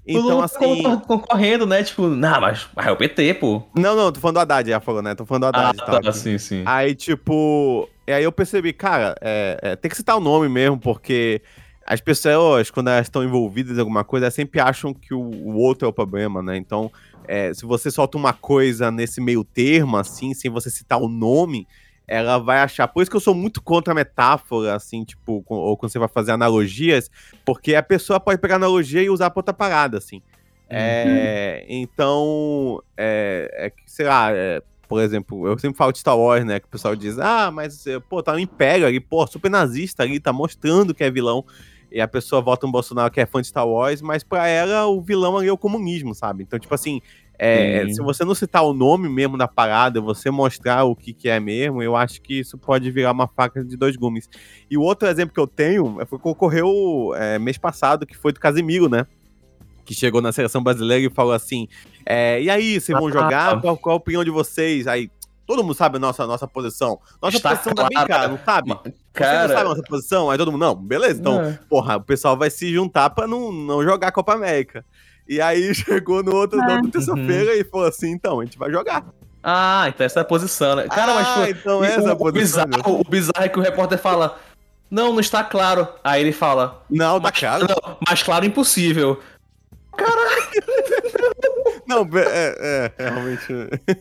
Então, assim. Concorrendo, né? Tipo, não, mas, mas é o PT, pô. Não, não, tô falando do Haddad, ela falou, né? Tô falando do Haddad ah, tal. Tá, sim, sim. Aí, tipo. E aí eu percebi, cara, é, é, tem que citar o nome mesmo, porque as pessoas, quando elas estão envolvidas em alguma coisa, elas sempre acham que o, o outro é o problema, né? Então, é, se você solta uma coisa nesse meio termo, assim, sem você citar o nome, ela vai achar. Por isso que eu sou muito contra a metáfora, assim, tipo, ou quando você vai fazer analogias, porque a pessoa pode pegar analogia e usar pra outra parada, assim. É, uhum. então, é, é, sei lá, é, por exemplo, eu sempre falo de Star Wars, né? Que o pessoal diz, ah, mas, pô, tá no Império ali, pô, super nazista ali, tá mostrando que é vilão. E a pessoa vota um Bolsonaro que é fã de Star Wars, mas pra ela o vilão ali é o comunismo, sabe? Então, tipo assim, é, se você não citar o nome mesmo da parada, você mostrar o que, que é mesmo, eu acho que isso pode virar uma faca de dois gumes. E o outro exemplo que eu tenho foi que ocorreu é, mês passado, que foi do Casimiro, né? Que chegou na seleção brasileira e falou assim: é, E aí, vocês vão jogar? Qual, qual a opinião de vocês? Aí Todo mundo sabe a nossa, nossa posição. Nossa Está posição claro. tá bem cara, não sabe? Cara... Você não sabe a nossa posição? Aí todo mundo, não, beleza. Então, é. porra, o pessoal vai se juntar pra não, não jogar a Copa América. E aí chegou no outro, na outra terça-feira uhum. e falou assim: então, a gente vai jogar. Ah, então essa é a posição, né? Cara, ah, mas foi. Então essa é a posição. Bizarro, o bizarro é que o repórter fala: Não, não está claro. Aí ele fala: Não, tá claro. Não, mais claro impossível. Caralho! Não, é, é, é realmente.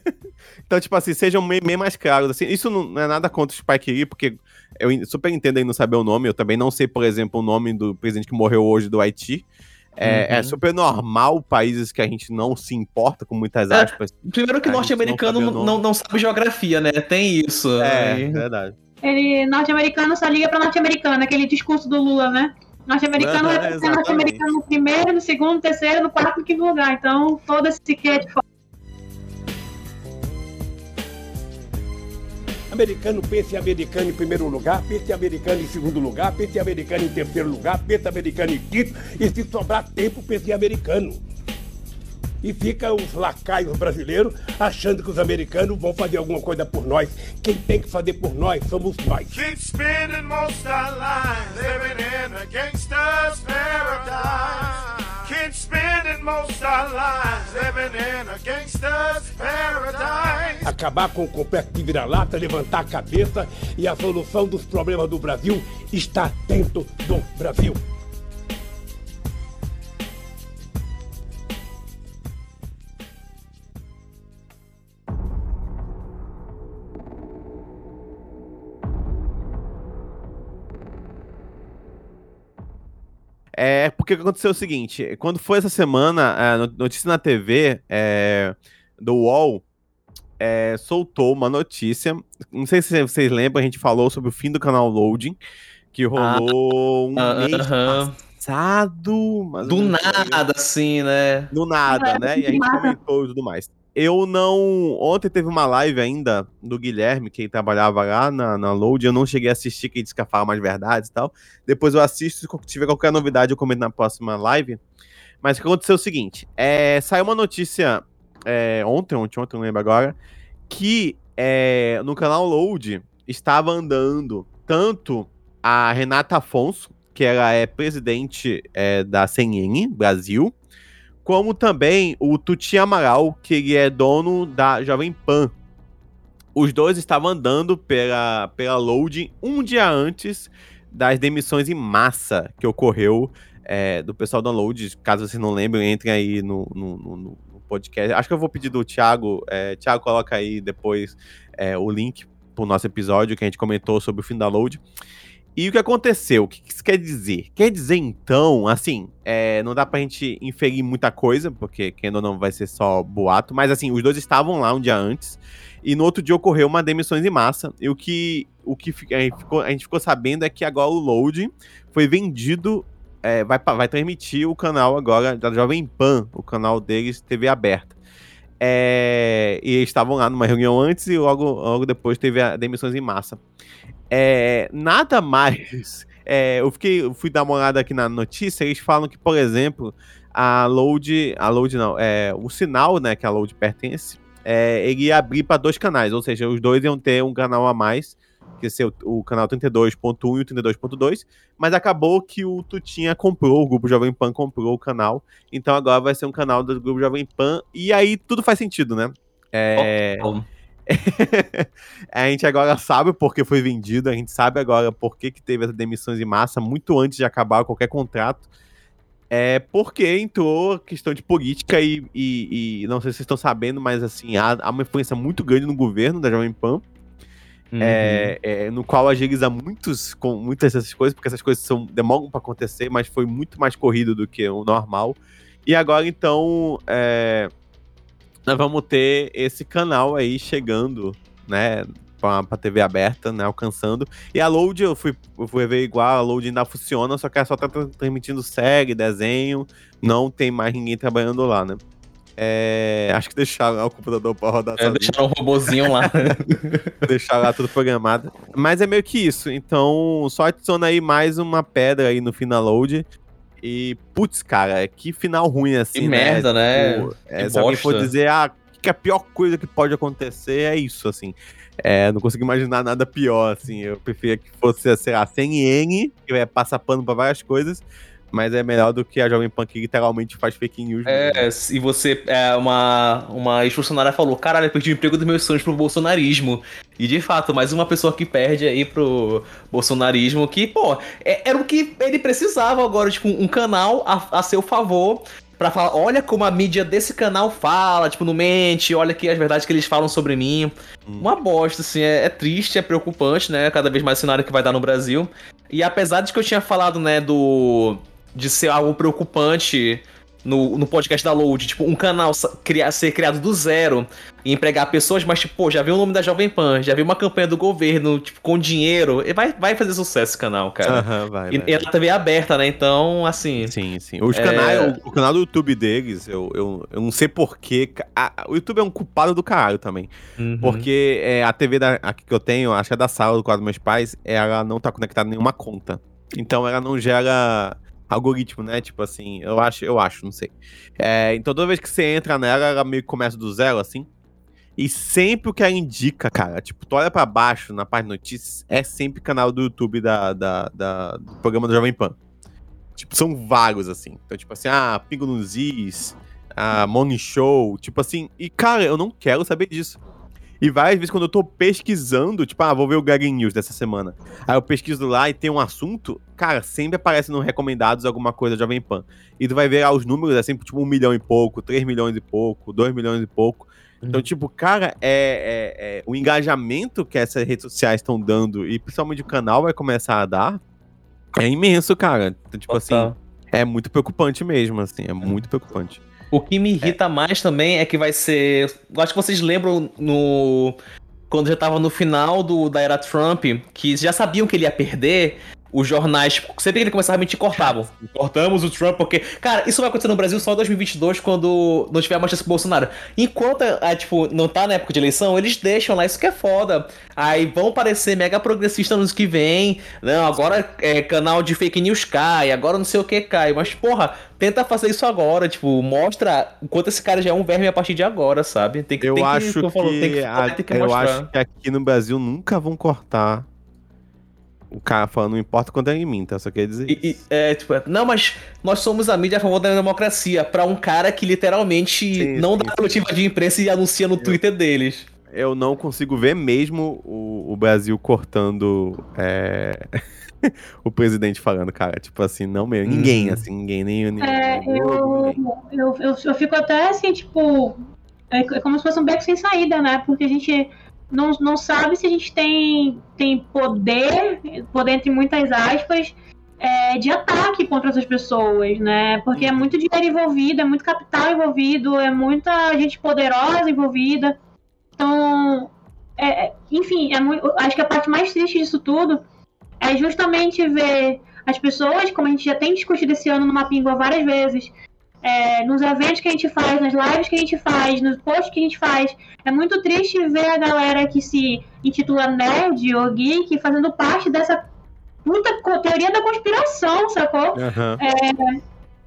então, tipo assim, sejam bem, bem mais claros. Assim, isso não é nada contra o Spike Lee, porque eu super entendo aí não saber o nome. Eu também não sei, por exemplo, o nome do presidente que morreu hoje do Haiti. É, é, uhum. é, super normal países que a gente não se importa com muitas é, aspas. É, primeiro que norte-americano não, não, não, sabe geografia, né? Tem isso. É, aí. verdade. Ele, norte-americano só liga pra norte-americano, aquele discurso do Lula, né? Norte-americano vai ser norte-americano no primeiro, no segundo, no terceiro, no quarto, no quinto lugar. Então, foda-se que é de fora. Americano, pense americano em primeiro lugar, pense americano em segundo lugar, pense americano em terceiro lugar, pense americano em quinto, e se sobrar tempo, pense americano. E fica os lacaios brasileiros achando que os americanos vão fazer alguma coisa por nós. Quem tem que fazer por nós somos nós. Keep most our lives living in a gangster's paradise. been spending most our lives living in a gangster's paradise. Acabar com o complexo de vira-lata, levantar a cabeça e a solução dos problemas do Brasil está dentro do Brasil. É porque aconteceu o seguinte: quando foi essa semana, a notícia na TV é, do UOL é, soltou uma notícia. Não sei se vocês lembram, a gente falou sobre o fim do canal Loading, que rolou ah, um uh, mês uh -huh. passado. Do nada, assim, né? Do nada, né? E a gente comentou e tudo mais. Eu não. Ontem teve uma live ainda do Guilherme, que trabalhava lá na, na Load. Eu não cheguei a assistir, que ele disse que falava mais verdades e tal. Depois eu assisto, se tiver qualquer novidade, eu comento na próxima live. Mas o que aconteceu é o seguinte: é, saiu uma notícia é, ontem, ontem, ontem, não lembro agora, que é, no canal Load estava andando tanto a Renata Afonso, que ela é presidente é, da CNN Brasil, como também o Tuti Amaral, que ele é dono da Jovem Pan. Os dois estavam andando pela, pela loading um dia antes das demissões em massa que ocorreu é, do pessoal da Load. Caso vocês não lembrem, entrem aí no, no, no, no, podcast. Acho que eu vou pedir do Thiago. É, Thiago, coloca aí depois é, o link pro nosso episódio que a gente comentou sobre o fim da Load. E o que aconteceu? O que isso quer dizer? Quer dizer, então, assim, é, não dá pra gente inferir muita coisa, porque quem ou não vai ser só boato, mas assim, os dois estavam lá um dia antes, e no outro dia ocorreu uma demissões em massa, e o que, o que a, gente ficou, a gente ficou sabendo é que agora o Load foi vendido, é, vai, vai transmitir o canal agora da Jovem Pan, o canal deles, TV aberta. É, e estavam lá numa reunião antes e logo, logo depois teve a demissões em massa. É, nada mais. É, eu fiquei, eu fui dar uma olhada aqui na notícia. Eles falam que, por exemplo, a load, a load não, é, o sinal, né, que a load pertence, é, ele ia abrir para dois canais, ou seja, os dois iam ter um canal a mais, que ia ser o, o canal 32.1 e o 32.2, mas acabou que o Tutinha comprou, o grupo Jovem Pan comprou o canal, então agora vai ser um canal do grupo Jovem Pan, e aí tudo faz sentido, né? É, oh, oh. a gente agora sabe porque foi vendido, a gente sabe agora por que, que teve as demissões em massa muito antes de acabar qualquer contrato. É porque entrou questão de política e, e, e não sei se vocês estão sabendo, mas assim, há, há, uma influência muito grande no governo da Jovem Pan. Uhum. É, é, no qual agiliza muitos, com muitas dessas coisas, porque essas coisas são, demoram para acontecer, mas foi muito mais corrido do que o normal. E agora, então, é, nós vamos ter esse canal aí chegando, né? Pra, pra TV aberta, né? Alcançando. E a Load, eu fui, eu fui ver igual, a Load ainda funciona, só que ela só tá transmitindo série, desenho, não tem mais ninguém trabalhando lá, né? É, acho que deixaram o computador pra rodar. É, deixaram um robozinho lá. deixaram lá tudo programado. Mas é meio que isso. Então, só adiciona aí mais uma pedra aí no final load. E, putz, cara, que final ruim assim. Que né? merda, né? Tipo, é, se alguém for dizer, ah, que a pior coisa que pode acontecer é isso, assim. É, não consigo imaginar nada pior, assim. Eu preferia que fosse, sei lá, sem N, que vai passar pano pra várias coisas, mas é melhor do que a Jovem Pan que literalmente faz fake news. É, e você, é, uma, uma ex-funcionária falou, caralho, eu perdi o emprego dos meus sonhos pro bolsonarismo. E de fato, mais uma pessoa que perde aí pro bolsonarismo, que, pô, é, era o que ele precisava agora, tipo, um canal a, a seu favor pra falar, olha como a mídia desse canal fala, tipo, não mente, olha aqui as verdades que eles falam sobre mim. Hum. Uma bosta, assim, é, é, triste, é preocupante, né? Cada vez mais cenário que vai dar no Brasil. E apesar de que eu tinha falado, né, do de ser algo preocupante no, no podcast da Load, tipo, um canal criar, ser criado do zero e empregar pessoas, mas, tipo, pô, já viu o nome da Jovem Pan, já viu uma campanha do governo, tipo, com dinheiro, e vai, vai fazer sucesso esse canal, cara. Uhum, vai, e, vai. e ela também é aberta, né? Então, assim. Sim, sim. Os é... canais, o, o, canal do YouTube deles, eu, eu, eu não sei porquê. O YouTube é um culpado do caralho também. Uhum. Porque é, a TV da, aqui que eu tenho, acho que é da sala do quadro dos meus pais, ela não tá conectada em nenhuma conta. Então ela não gera algoritmo, né? Tipo assim, eu acho, eu acho, não sei. É, então toda vez que você entra nela, ela meio que começa do zero, assim. E sempre o que ela indica, cara, tipo, tu olha pra baixo na parte de notícias, é sempre canal do YouTube da, da, da do programa do Jovem Pan. Tipo, são vários, assim. Então, tipo assim, ah, Pingo nos Is, a Morning Show, tipo assim. E, cara, eu não quero saber disso. E várias vezes quando eu tô pesquisando, tipo, ah, vou ver o Gag News dessa semana. Aí eu pesquiso lá e tem um assunto, cara, sempre aparece no recomendados alguma coisa Jovem Pan. E tu vai ver lá os números, é sempre tipo um milhão e pouco, três milhões e pouco, dois milhões e pouco. Então, tipo, cara, é, é, é, o engajamento que essas redes sociais estão dando, e principalmente o canal vai começar a dar, é imenso, cara. Então, tipo Total. assim, é muito preocupante mesmo, assim, é muito preocupante. O que me irrita mais também é que vai ser. Acho que vocês lembram no. Quando já tava no final do, da era Trump, que já sabiam que ele ia perder, os jornais, sempre que ele começava a mentir, cortavam. Cortamos o Trump, porque. Cara, isso vai acontecer no Brasil só em 2022, quando não tiver mais chance com o Bolsonaro. Enquanto, é, tipo, não tá na época de eleição, eles deixam lá, isso que é foda. Aí vão parecer mega progressistas nos que vem. Não, agora é canal de fake news cai, agora não sei o que cai. Mas, porra, tenta fazer isso agora, tipo, mostra o quanto esse cara já é um verme a partir de agora, sabe? Tem que Eu tem acho tem que, a- tem que eu mostrar. acho que aqui no Brasil nunca vão cortar o cara falando, não importa quanto é em mim, tá? Só quer dizer E- e- é, tipo, é, não, mas nós somos a mídia a favor da democracia, pra um cara que literalmente não dá coletiva de imprensa e anuncia no Twitter deles. eu não consigo ver mesmo o, o Brasil cortando é, o presidente falando, cara. Tipo assim, não mesmo. Ninguém, Uhum. assim, ninguém, nem, nem É, eu, eu, eu, eu fico até assim, tipo. É é como se fosse um beco sem saída, né? Porque a gente não, não sabe se a gente tem, tem poder, poder entre muitas aspas, é, de ataque contra essas pessoas, né? Porque é muito dinheiro envolvido, é muito capital envolvido, é muita gente poderosa envolvida. Então, é, é- enfim, é muito, acho que a parte mais triste disso tudo é justamente ver as pessoas, como a gente já tem discutido esse ano no Mapingua várias vezes, é, nos eventos que a gente faz, nas lives que a gente faz, nos posts que a gente faz. É muito triste ver a galera que se intitula nerd ou geek fazendo parte dessa puta co- teoria da conspiração, sacou? Aham. É,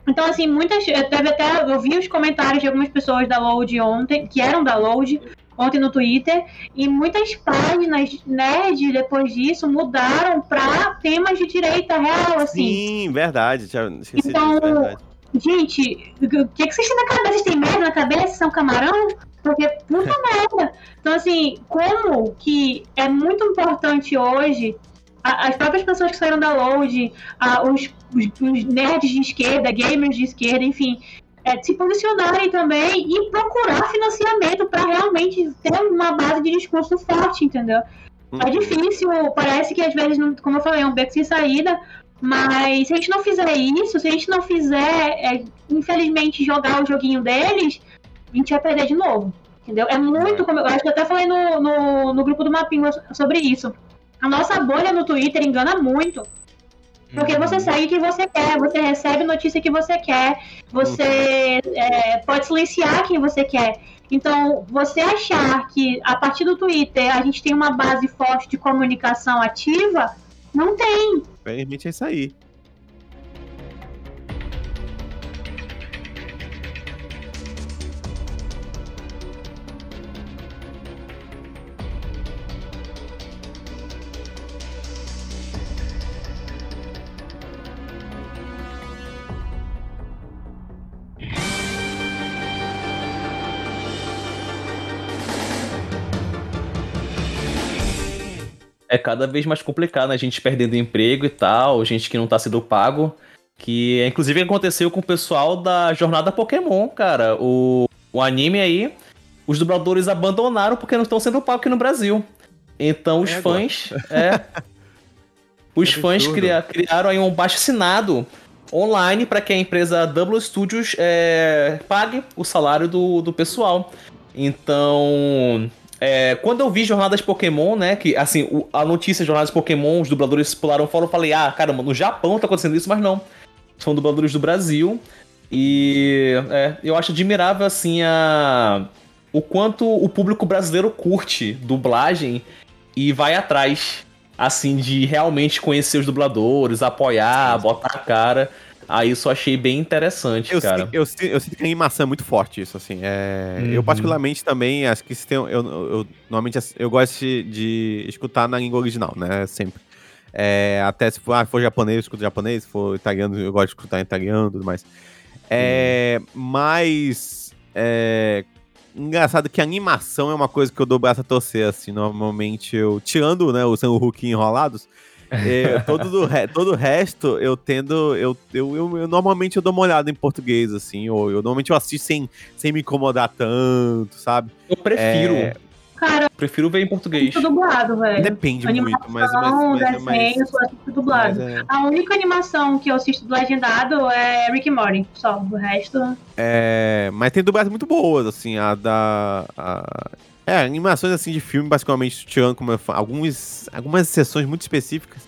então, assim, muitas. eu Teve até. Eu vi os comentários de algumas pessoas da Load ontem, que eram da Load, ontem no Twitter, e muitas páginas nerd depois disso mudaram pra temas de direita real, assim. Sim, verdade. Esqueci Então, disso, verdade. Gente, o que, que vocês têm na cabeça? Vocês têm merda na cabeça? São camarão? Porque, puta merda. Então, assim, como que é muito importante hoje as próprias pessoas que saíram da Load, os, os- os nerds de esquerda, gamers de esquerda, enfim, é, se posicionarem também e procurar financiamento para realmente ter uma base de discurso forte, entendeu? É difícil, parece que às vezes, não, como eu falei, é um beco sem saída, mas se a gente não fizer isso, se a gente não fizer, é, infelizmente, jogar o joguinho deles, a gente vai perder de novo. Entendeu? É muito como. Eu acho que eu até falei no, no, no grupo do Mapingo sobre isso. A nossa bolha no Twitter engana muito. Porque você segue o que você quer, você recebe notícia que você quer, você é, pode silenciar quem você quer. Então, você achar que a partir do Twitter a gente tem uma base forte de comunicação ativa, não tem. Infelizmente é isso aí. Cada vez mais complicado, né? A gente perdendo emprego e tal, gente que não tá sendo pago. Que inclusive aconteceu com o pessoal da jornada Pokémon, cara. O, o anime aí, os dubladores abandonaram porque não estão sendo pagos aqui no Brasil. Então os É fãs. É. Os Que fãs cria- criaram aí um baixo assinado online para que a empresa Double Studios é, pague o salário do, do pessoal. Então, é, quando eu vi Jornadas Pokémon, né, que assim, o- a notícia de Jornadas Pokémon, os dubladores pularam fora, eu falei, ah, caramba, no Japão tá acontecendo isso, mas não. São dubladores do Brasil. E é, eu acho admirável, assim, a, o quanto o público brasileiro curte dublagem e vai atrás, assim, de realmente conhecer os dubladores, apoiar, botar a cara. Aí isso eu achei bem interessante, Eu, cara. sinto- eu, sinto- eu sinto que a animação é muito forte, isso, assim. É, Eu, Uhum. particularmente, também, acho que se tem. Eu, eu, eu- normalmente eu gosto de, de escutar na língua original, né? Sempre. É, até se for, ah, for japonês, eu escuto japonês, se for italiano, eu gosto de escutar italiano e tudo mais. É, Mas. É, engraçado que a animação é uma coisa que eu dou braço a torcer, assim. Normalmente eu. Tirando né, o Sam Hulk enrolados. É, todo, do re- todo o resto eu tendo. Eu, eu, eu, eu- normalmente eu dou uma olhada em português, assim. Ou eu normalmente eu assisto sem, sem me incomodar tanto, sabe? Eu prefiro. É, Cara, Prefiro ver em português. tudo dublado, velho. Depende Animação, muito, mas. mas, mas, mas, desenho, só assisto dublado. mas é- A única animação que eu assisto legendado é Rick and Morty, só. O resto. É, mas tem dublagens muito boas, assim, a da. a- é, animações assim de filme, basicamente, tirando como eu falo, alguns, algumas sessões muito específicas.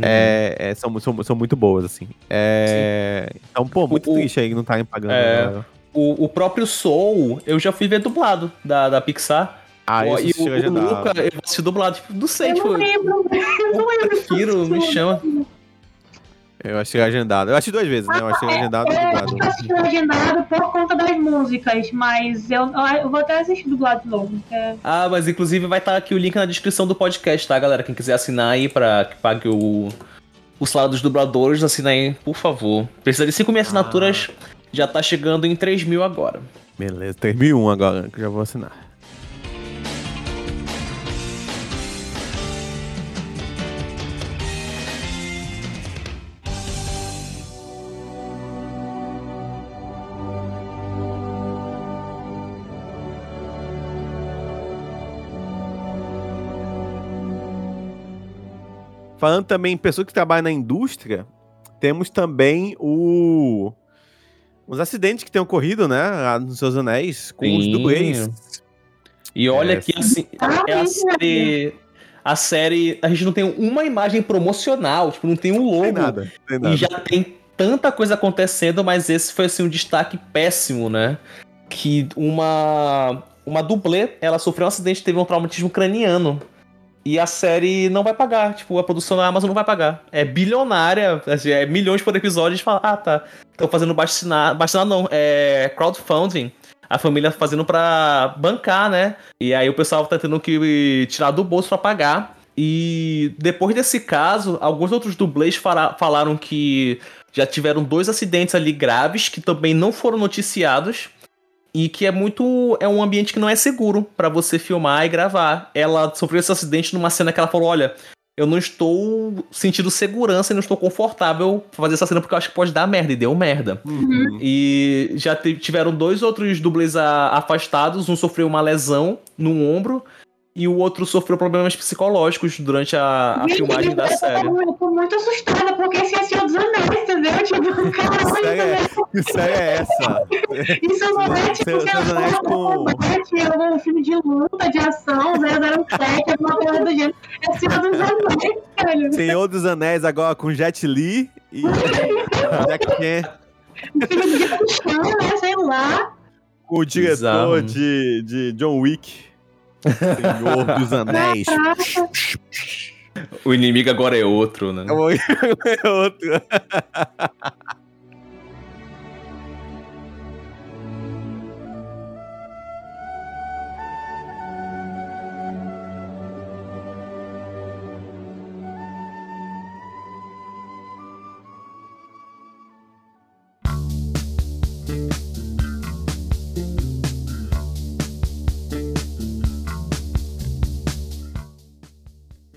é, é, são, são, são muito boas, assim. É, então, pô, muito O- triste aí que não tá pagando. É. agora. O, o próprio Soul, eu já fui ver dublado da, da Pixar. Ah, Ó, isso e o, o. Luca, eu vou assistir dublado. Tipo, não sei, Eu tipo, não lembro, eu não lembro. prefiro, me chama. Eu achei legendado. Eu achei duas vezes, né? Eu achei legendado e É, dublado. eu assisti legendado por conta das músicas, mas eu, eu vou até assistir dublado novo. porque- Ah, mas inclusive vai estar aqui o link na descrição do podcast, tá, galera? Quem quiser assinar aí pra que pague o, o salário dos dubladores, assina aí, por favor. Precisa de 5 mil assinaturas, já tá chegando em 3 mil agora. Beleza, 3001 agora, que eu já vou assinar. Falando também em pessoas que trabalham na indústria, temos também o os acidentes que têm ocorrido, né, lá nos seus anéis com os Sim. dublês. E olha É, que assim, é a série. A série. A gente não tem uma imagem promocional, tipo, não tem um logo. Tem nada, tem nada. E já tem tanta coisa acontecendo, mas esse foi assim um destaque péssimo, né? Que uma. Uma dublê, ela sofreu um acidente, teve um traumatismo craniano. E a série não vai pagar. Tipo, a produção da Amazon não vai pagar. É bilionária, assim, é milhões por episódio. E fala, ah, tá. Estão fazendo bastinar. Bastinar não, é crowdfunding. A família fazendo pra bancar, né? E aí o pessoal tá tendo que tirar do bolso pra pagar. E depois desse caso, alguns outros dublês fala- falaram que já tiveram dois acidentes ali graves que também não foram noticiados e que é muito é um ambiente que não é seguro pra você filmar e gravar. Ela sofreu esse acidente numa cena que ela falou, olha, eu não estou sentindo segurança e não estou confortável pra fazer essa cena porque eu acho que pode dar merda e deu merda. E já tiveram dois outros dublês afastados, um sofreu uma lesão no ombro e o outro sofreu problemas psicológicos durante a, a Gente, filmagem da eu tô- série. Eu tô muito assustada, porque esse é Senhor dos Anéis, entendeu? Tipo, caralho, série é, que série é essa? Isso não é tipo, Senhor sei lá, dos Anéis com- combate, é um filme de luta, de ação, 007, alguma coisa do gênero. É Senhor dos Anéis, velho. Senhor dos Anéis agora com Jet Li e Jack Chan, Filme de ação, né? Sei lá. o diretor de, de John Wick. Senhor dos Anéis. O inimigo agora é outro, né? É outro.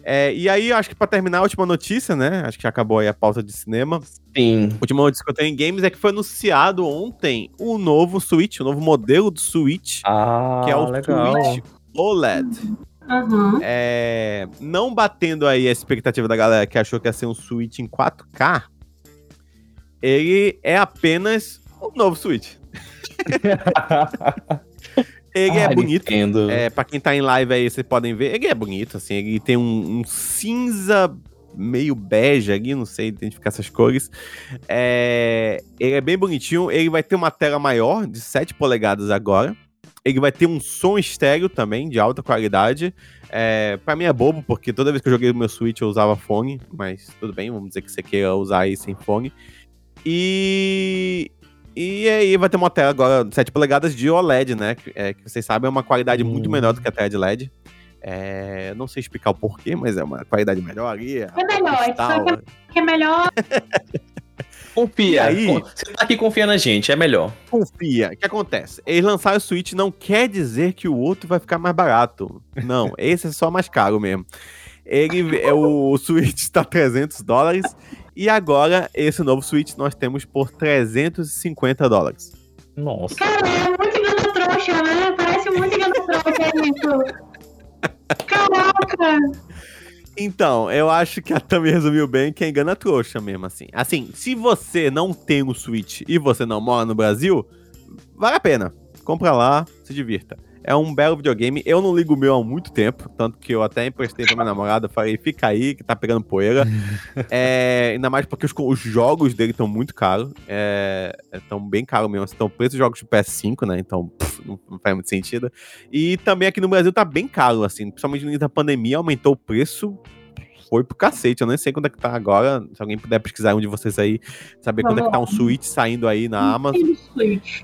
É, e aí, acho que pra terminar a última notícia, né? Acho que já acabou aí a pauta de cinema. Sim. A última notícia que eu tenho em games é que foi anunciado ontem o novo Switch, o novo modelo do Switch, Ah, que é o legal. Switch OLED. Aham. É, não batendo aí a expectativa da galera que achou que ia ser um Switch em 4K, ele é apenas um novo Switch. ele é Ai, bonito. Nintendo. É, pra quem tá em live aí, vocês podem ver. Ele é bonito, assim. Ele tem um, um cinza meio bege ali, não sei identificar essas cores. É, ele é bem bonitinho. Ele vai ter uma tela maior, de 7 polegadas agora. Ele vai ter um som estéreo também, de alta qualidade. É, pra mim é bobo, porque toda vez que eu joguei o meu Switch eu usava fone, mas tudo bem, vamos dizer que você queira usar aí sem fone. E, e aí vai ter uma tela agora de 7 polegadas de OLED, né? Que, é, que vocês sabem é uma qualidade muito menor do que a tela de LED. É, não sei explicar o porquê, mas é uma qualidade melhor ali. É melhor, é só que é, que é melhor. Confia. aí? Você tá aqui confiando na gente, é melhor. Confia. O que acontece? Eles lançaram o Switch não quer dizer que o outro vai ficar mais barato. Não, esse é só mais caro mesmo. Ele, é, o Switch está 300 dólares e agora esse novo Switch nós temos por 350 dólares. Nossa. Cara, é muito engano trouxa, né? Parece muito engano trouxa isso. Caraca! Então, eu acho que a Tami resumiu bem que é engana trouxa mesmo, assim. Assim, se você não tem o Switch e você não mora no Brasil, vale a pena. Compra lá, se divirta. É um belo videogame. Eu não ligo o meu há muito tempo, tanto que eu até emprestei pra minha namorada, falei, fica aí, que tá pegando poeira. é, ainda mais porque os, os jogos dele estão muito caros. Estão é, bem caros mesmo. Estão preços de jogos de PS5, né? Então, pff, não, não, faz muito sentido. E também aqui no Brasil tá bem caro, assim. Principalmente no início da pandemia, aumentou o preço foi pro cacete. Eu nem sei quando é que tá agora. Se alguém puder pesquisar um de vocês aí, saber quando é que tá um Switch saindo aí na Amazon. Switch.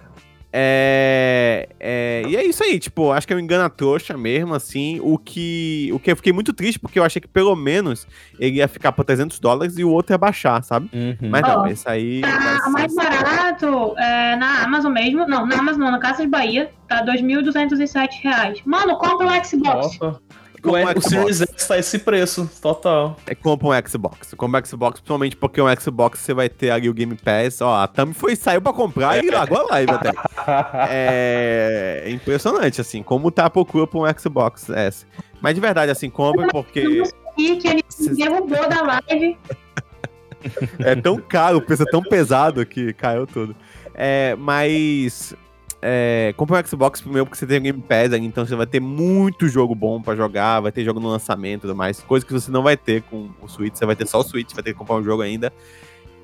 É, é, e é isso aí, tipo, acho que é um engano trouxa mesmo, assim, o que, o que eu fiquei muito triste, porque eu achei que pelo menos ele ia ficar por 300 dólares e o outro ia baixar, sabe? Uhum. Mas não, Ó, esse aí... Tá mais barato é, na Amazon mesmo. Não, na Amazon não, na de Bahia. Tá 2.207 reais. Mano, compra o Xbox. Nossa. Como Ué, um o Xbox. Series X tá esse preço, total. É, compra um Xbox. Compra um Xbox, principalmente porque um Xbox você vai ter ali o Game Pass. Ó, a Tami foi, saiu pra comprar e largou a live até. É impressionante, assim, como tá a procura por um Xbox S. Mas de verdade, assim, compra porque que ele me derrubou da live. é tão caro, o preço é tão pesado que caiu tudo. É, mas é, compra um Xbox primeiro porque você tem o Game Pass, aí, então você vai ter muito jogo bom pra jogar, vai ter jogo no lançamento e tudo mais. Coisa que você não vai ter com o Switch, você vai ter só o Switch, vai ter que comprar um jogo ainda.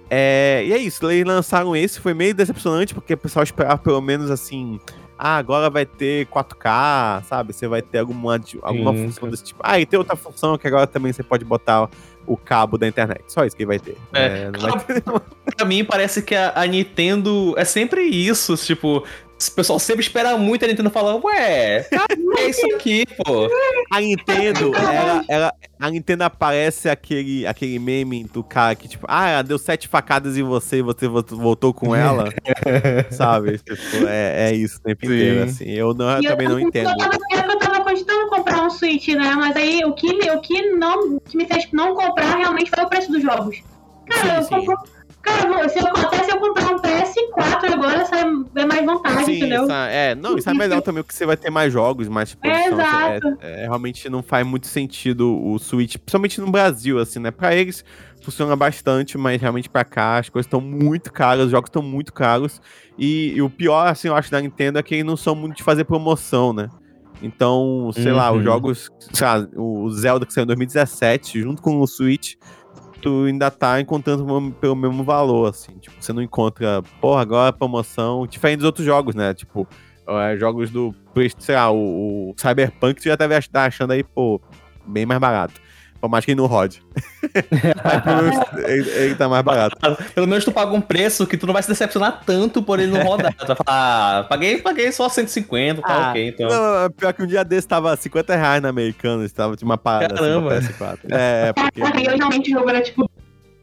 É, e é isso, eles lançaram esse, foi meio decepcionante, porque o pessoal esperava pelo menos assim. Ah, agora vai ter 4K, sabe? Você vai ter alguma, alguma Sim. função desse tipo. Ah, e tem outra função que agora também você pode botar o cabo da internet. Só isso que vai ter. É. não vai ter Pra mim, parece que a, a Nintendo é sempre isso, tipo... O pessoal sempre espera muito a Nintendo falar, ué, é isso aqui, pô. A Nintendo, ela, ela- a Nintendo aparece aquele, aquele meme do cara que, tipo, ah, ela deu sete facadas em você e você voltou com ela. sabe? Tipo, é, é isso o tempo Sim. inteiro, assim. Eu, não, eu E também não eu entendo. tava, eu tava cogitando comprar um Switch, né? Mas aí o que, me- o que, não, que me fez não comprar realmente foi o preço dos jogos. Cara, Sim, eu sim. compro- Cara, se se eu comprar um PS4 agora, sai, é mais vantagem, Sim, entendeu? isso é, é, não, isso é melhor também, porque você vai ter mais jogos, mais tipo, É, exato. é- é, realmente não faz muito sentido o Switch, principalmente no Brasil, assim, né? Pra eles funciona bastante, mas realmente pra cá as coisas estão muito caras, os jogos estão muito caros. E, e o pior, assim, eu acho da Nintendo é que eles não são muito de fazer promoção, né? Então, sei lá, Uhum. os jogos, sei lá, o Zelda que saiu em 2017, junto com o Switch, tu ainda tá encontrando pelo- mesmo valor, assim. Tipo, você não encontra, porra, agora a promoção, diferente dos outros jogos, né? Tipo, é, jogos do, sei lá, o, o Cyberpunk, tu já tá achando aí, pô, bem mais barato. Por mais que ele não rode. Mas pelo menos ele, ele tá mais barato. Pelo menos tu paga um preço que tu não vai se decepcionar tanto por ele não rodar. Tu vai falar, ah, paguei, paguei só 150, tá Ah, ok, então. Não, pior que um dia desse tava 50 reais na Americanas, tava de uma parada Caramba. assim PS4. É, porque... Cara, e originalmente o jogo era tipo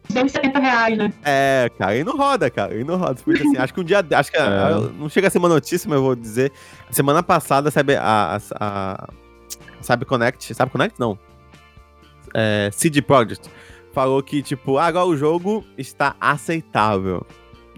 270 reais, né? É, cara, ele não roda, cara. Ele não roda. Simplesmente assim, acho que um dia. Acho que É. não chega a ser uma notícia, mas eu vou dizer. Semana passada, sabe, a, a, a Sabe Connect. Sabe Connect? Não. É, CD Projekt falou que, tipo, "Ah, agora o jogo está aceitável.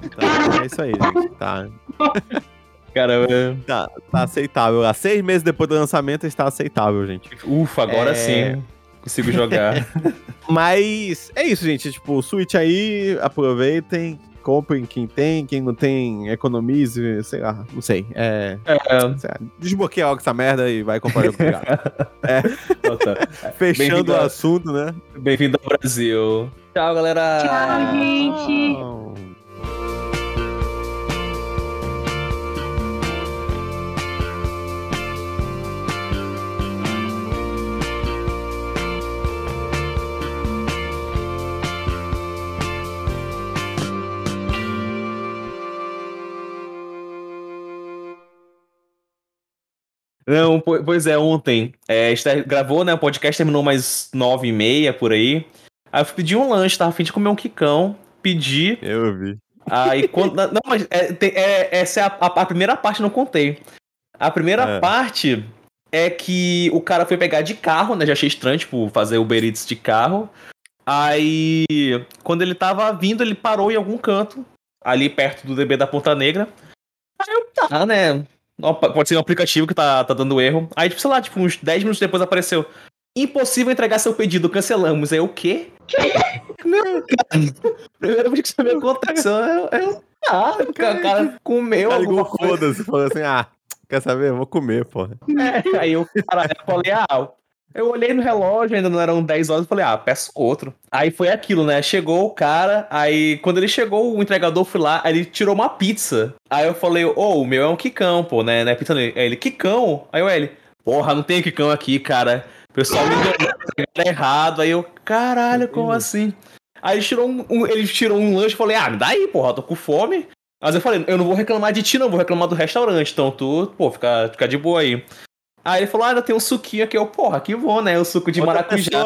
Então, é isso aí, gente. Tá, Caramba. tá, tá aceitável. Há seis meses depois do lançamento está aceitável, gente. Ufa, agora É. sim. Consigo jogar. Mas é isso, gente. Tipo, Switch aí, aproveitem. Comprem quem tem, quem não tem, economize, sei lá, não sei. É. É. sei lá, desbloqueia logo essa merda e vai comprar jogo. Bota. Fechando o assunto, né? Bem-vindo ao Brasil. Tchau, galera. Tchau, gente. Tchau. Não, pois é, ontem. É, a gente gravou, né? O podcast terminou mais nove e meia por aí. Aí eu pedi um lanche, tava a fim de comer um quicão. Pedi. Eu vi. Aí quando. não, mas é, é, essa é a, a, a, primeira parte, não contei. A primeira é. parte é que o cara foi pegar de carro, né? Já achei estranho, tipo, fazer Uber Eats de carro. Aí, quando ele tava vindo, ele parou em algum canto, ali perto do DB da Ponta Negra. Aí eu, tá, né? Pode ser um aplicativo que tá, tá dando erro. Aí, tipo, sei lá, tipo, uns 10 minutos depois apareceu. Impossível entregar seu pedido, cancelamos. Aí o quê? Que? Não, cara. Primeira vez que isso me aconteceu, eu, eu ah, o cara, cara comeu. Cara ligou foda-se, falou assim: ah, quer saber? Eu vou comer, porra. É, aí eu, cara, eu falei, ah, eu olhei no relógio, ainda não eram 10 horas, e falei, ah, peço outro. Aí foi aquilo, né? Chegou o cara, aí quando ele chegou, o entregador foi lá, aí ele tirou uma pizza. Aí eu falei, ô, oh, o meu é um quicão, pô, né? Não é pizza Aí ele, quicão? Aí eu, ele, porra, não tem quicão aqui, cara. O pessoal me deu errado. Aí eu, caralho, como assim? Aí ele tirou um, um, ele tirou um lanche e falei, ah, me dá aí, porra, tô com fome. Mas eu falei, eu não vou reclamar de ti, não, vou reclamar do restaurante. Então tu, pô, fica, fica de boa aí. Aí ele falou: Ah, ainda tem um suquinho aqui. Eu, porra, que bom, né? O suco de maracujá.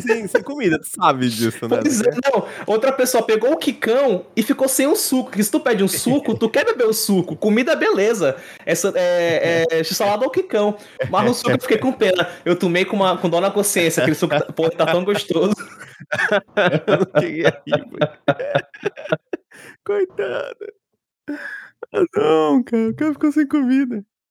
Sem, sem comida, tu sabe disso, né? Pois é, não. Outra pessoa pegou o quicão e ficou sem o suco. Porque se tu pede um suco, tu quer beber o suco. Comida, beleza. Essa é, é salada ou quicão. Mas o suco eu fiquei com pena. Eu tomei com, uma, com dó na consciência. Aquele suco, tá, porra, tá tão gostoso. Coitada. Ah, não, cara. O cara ficou sem comida.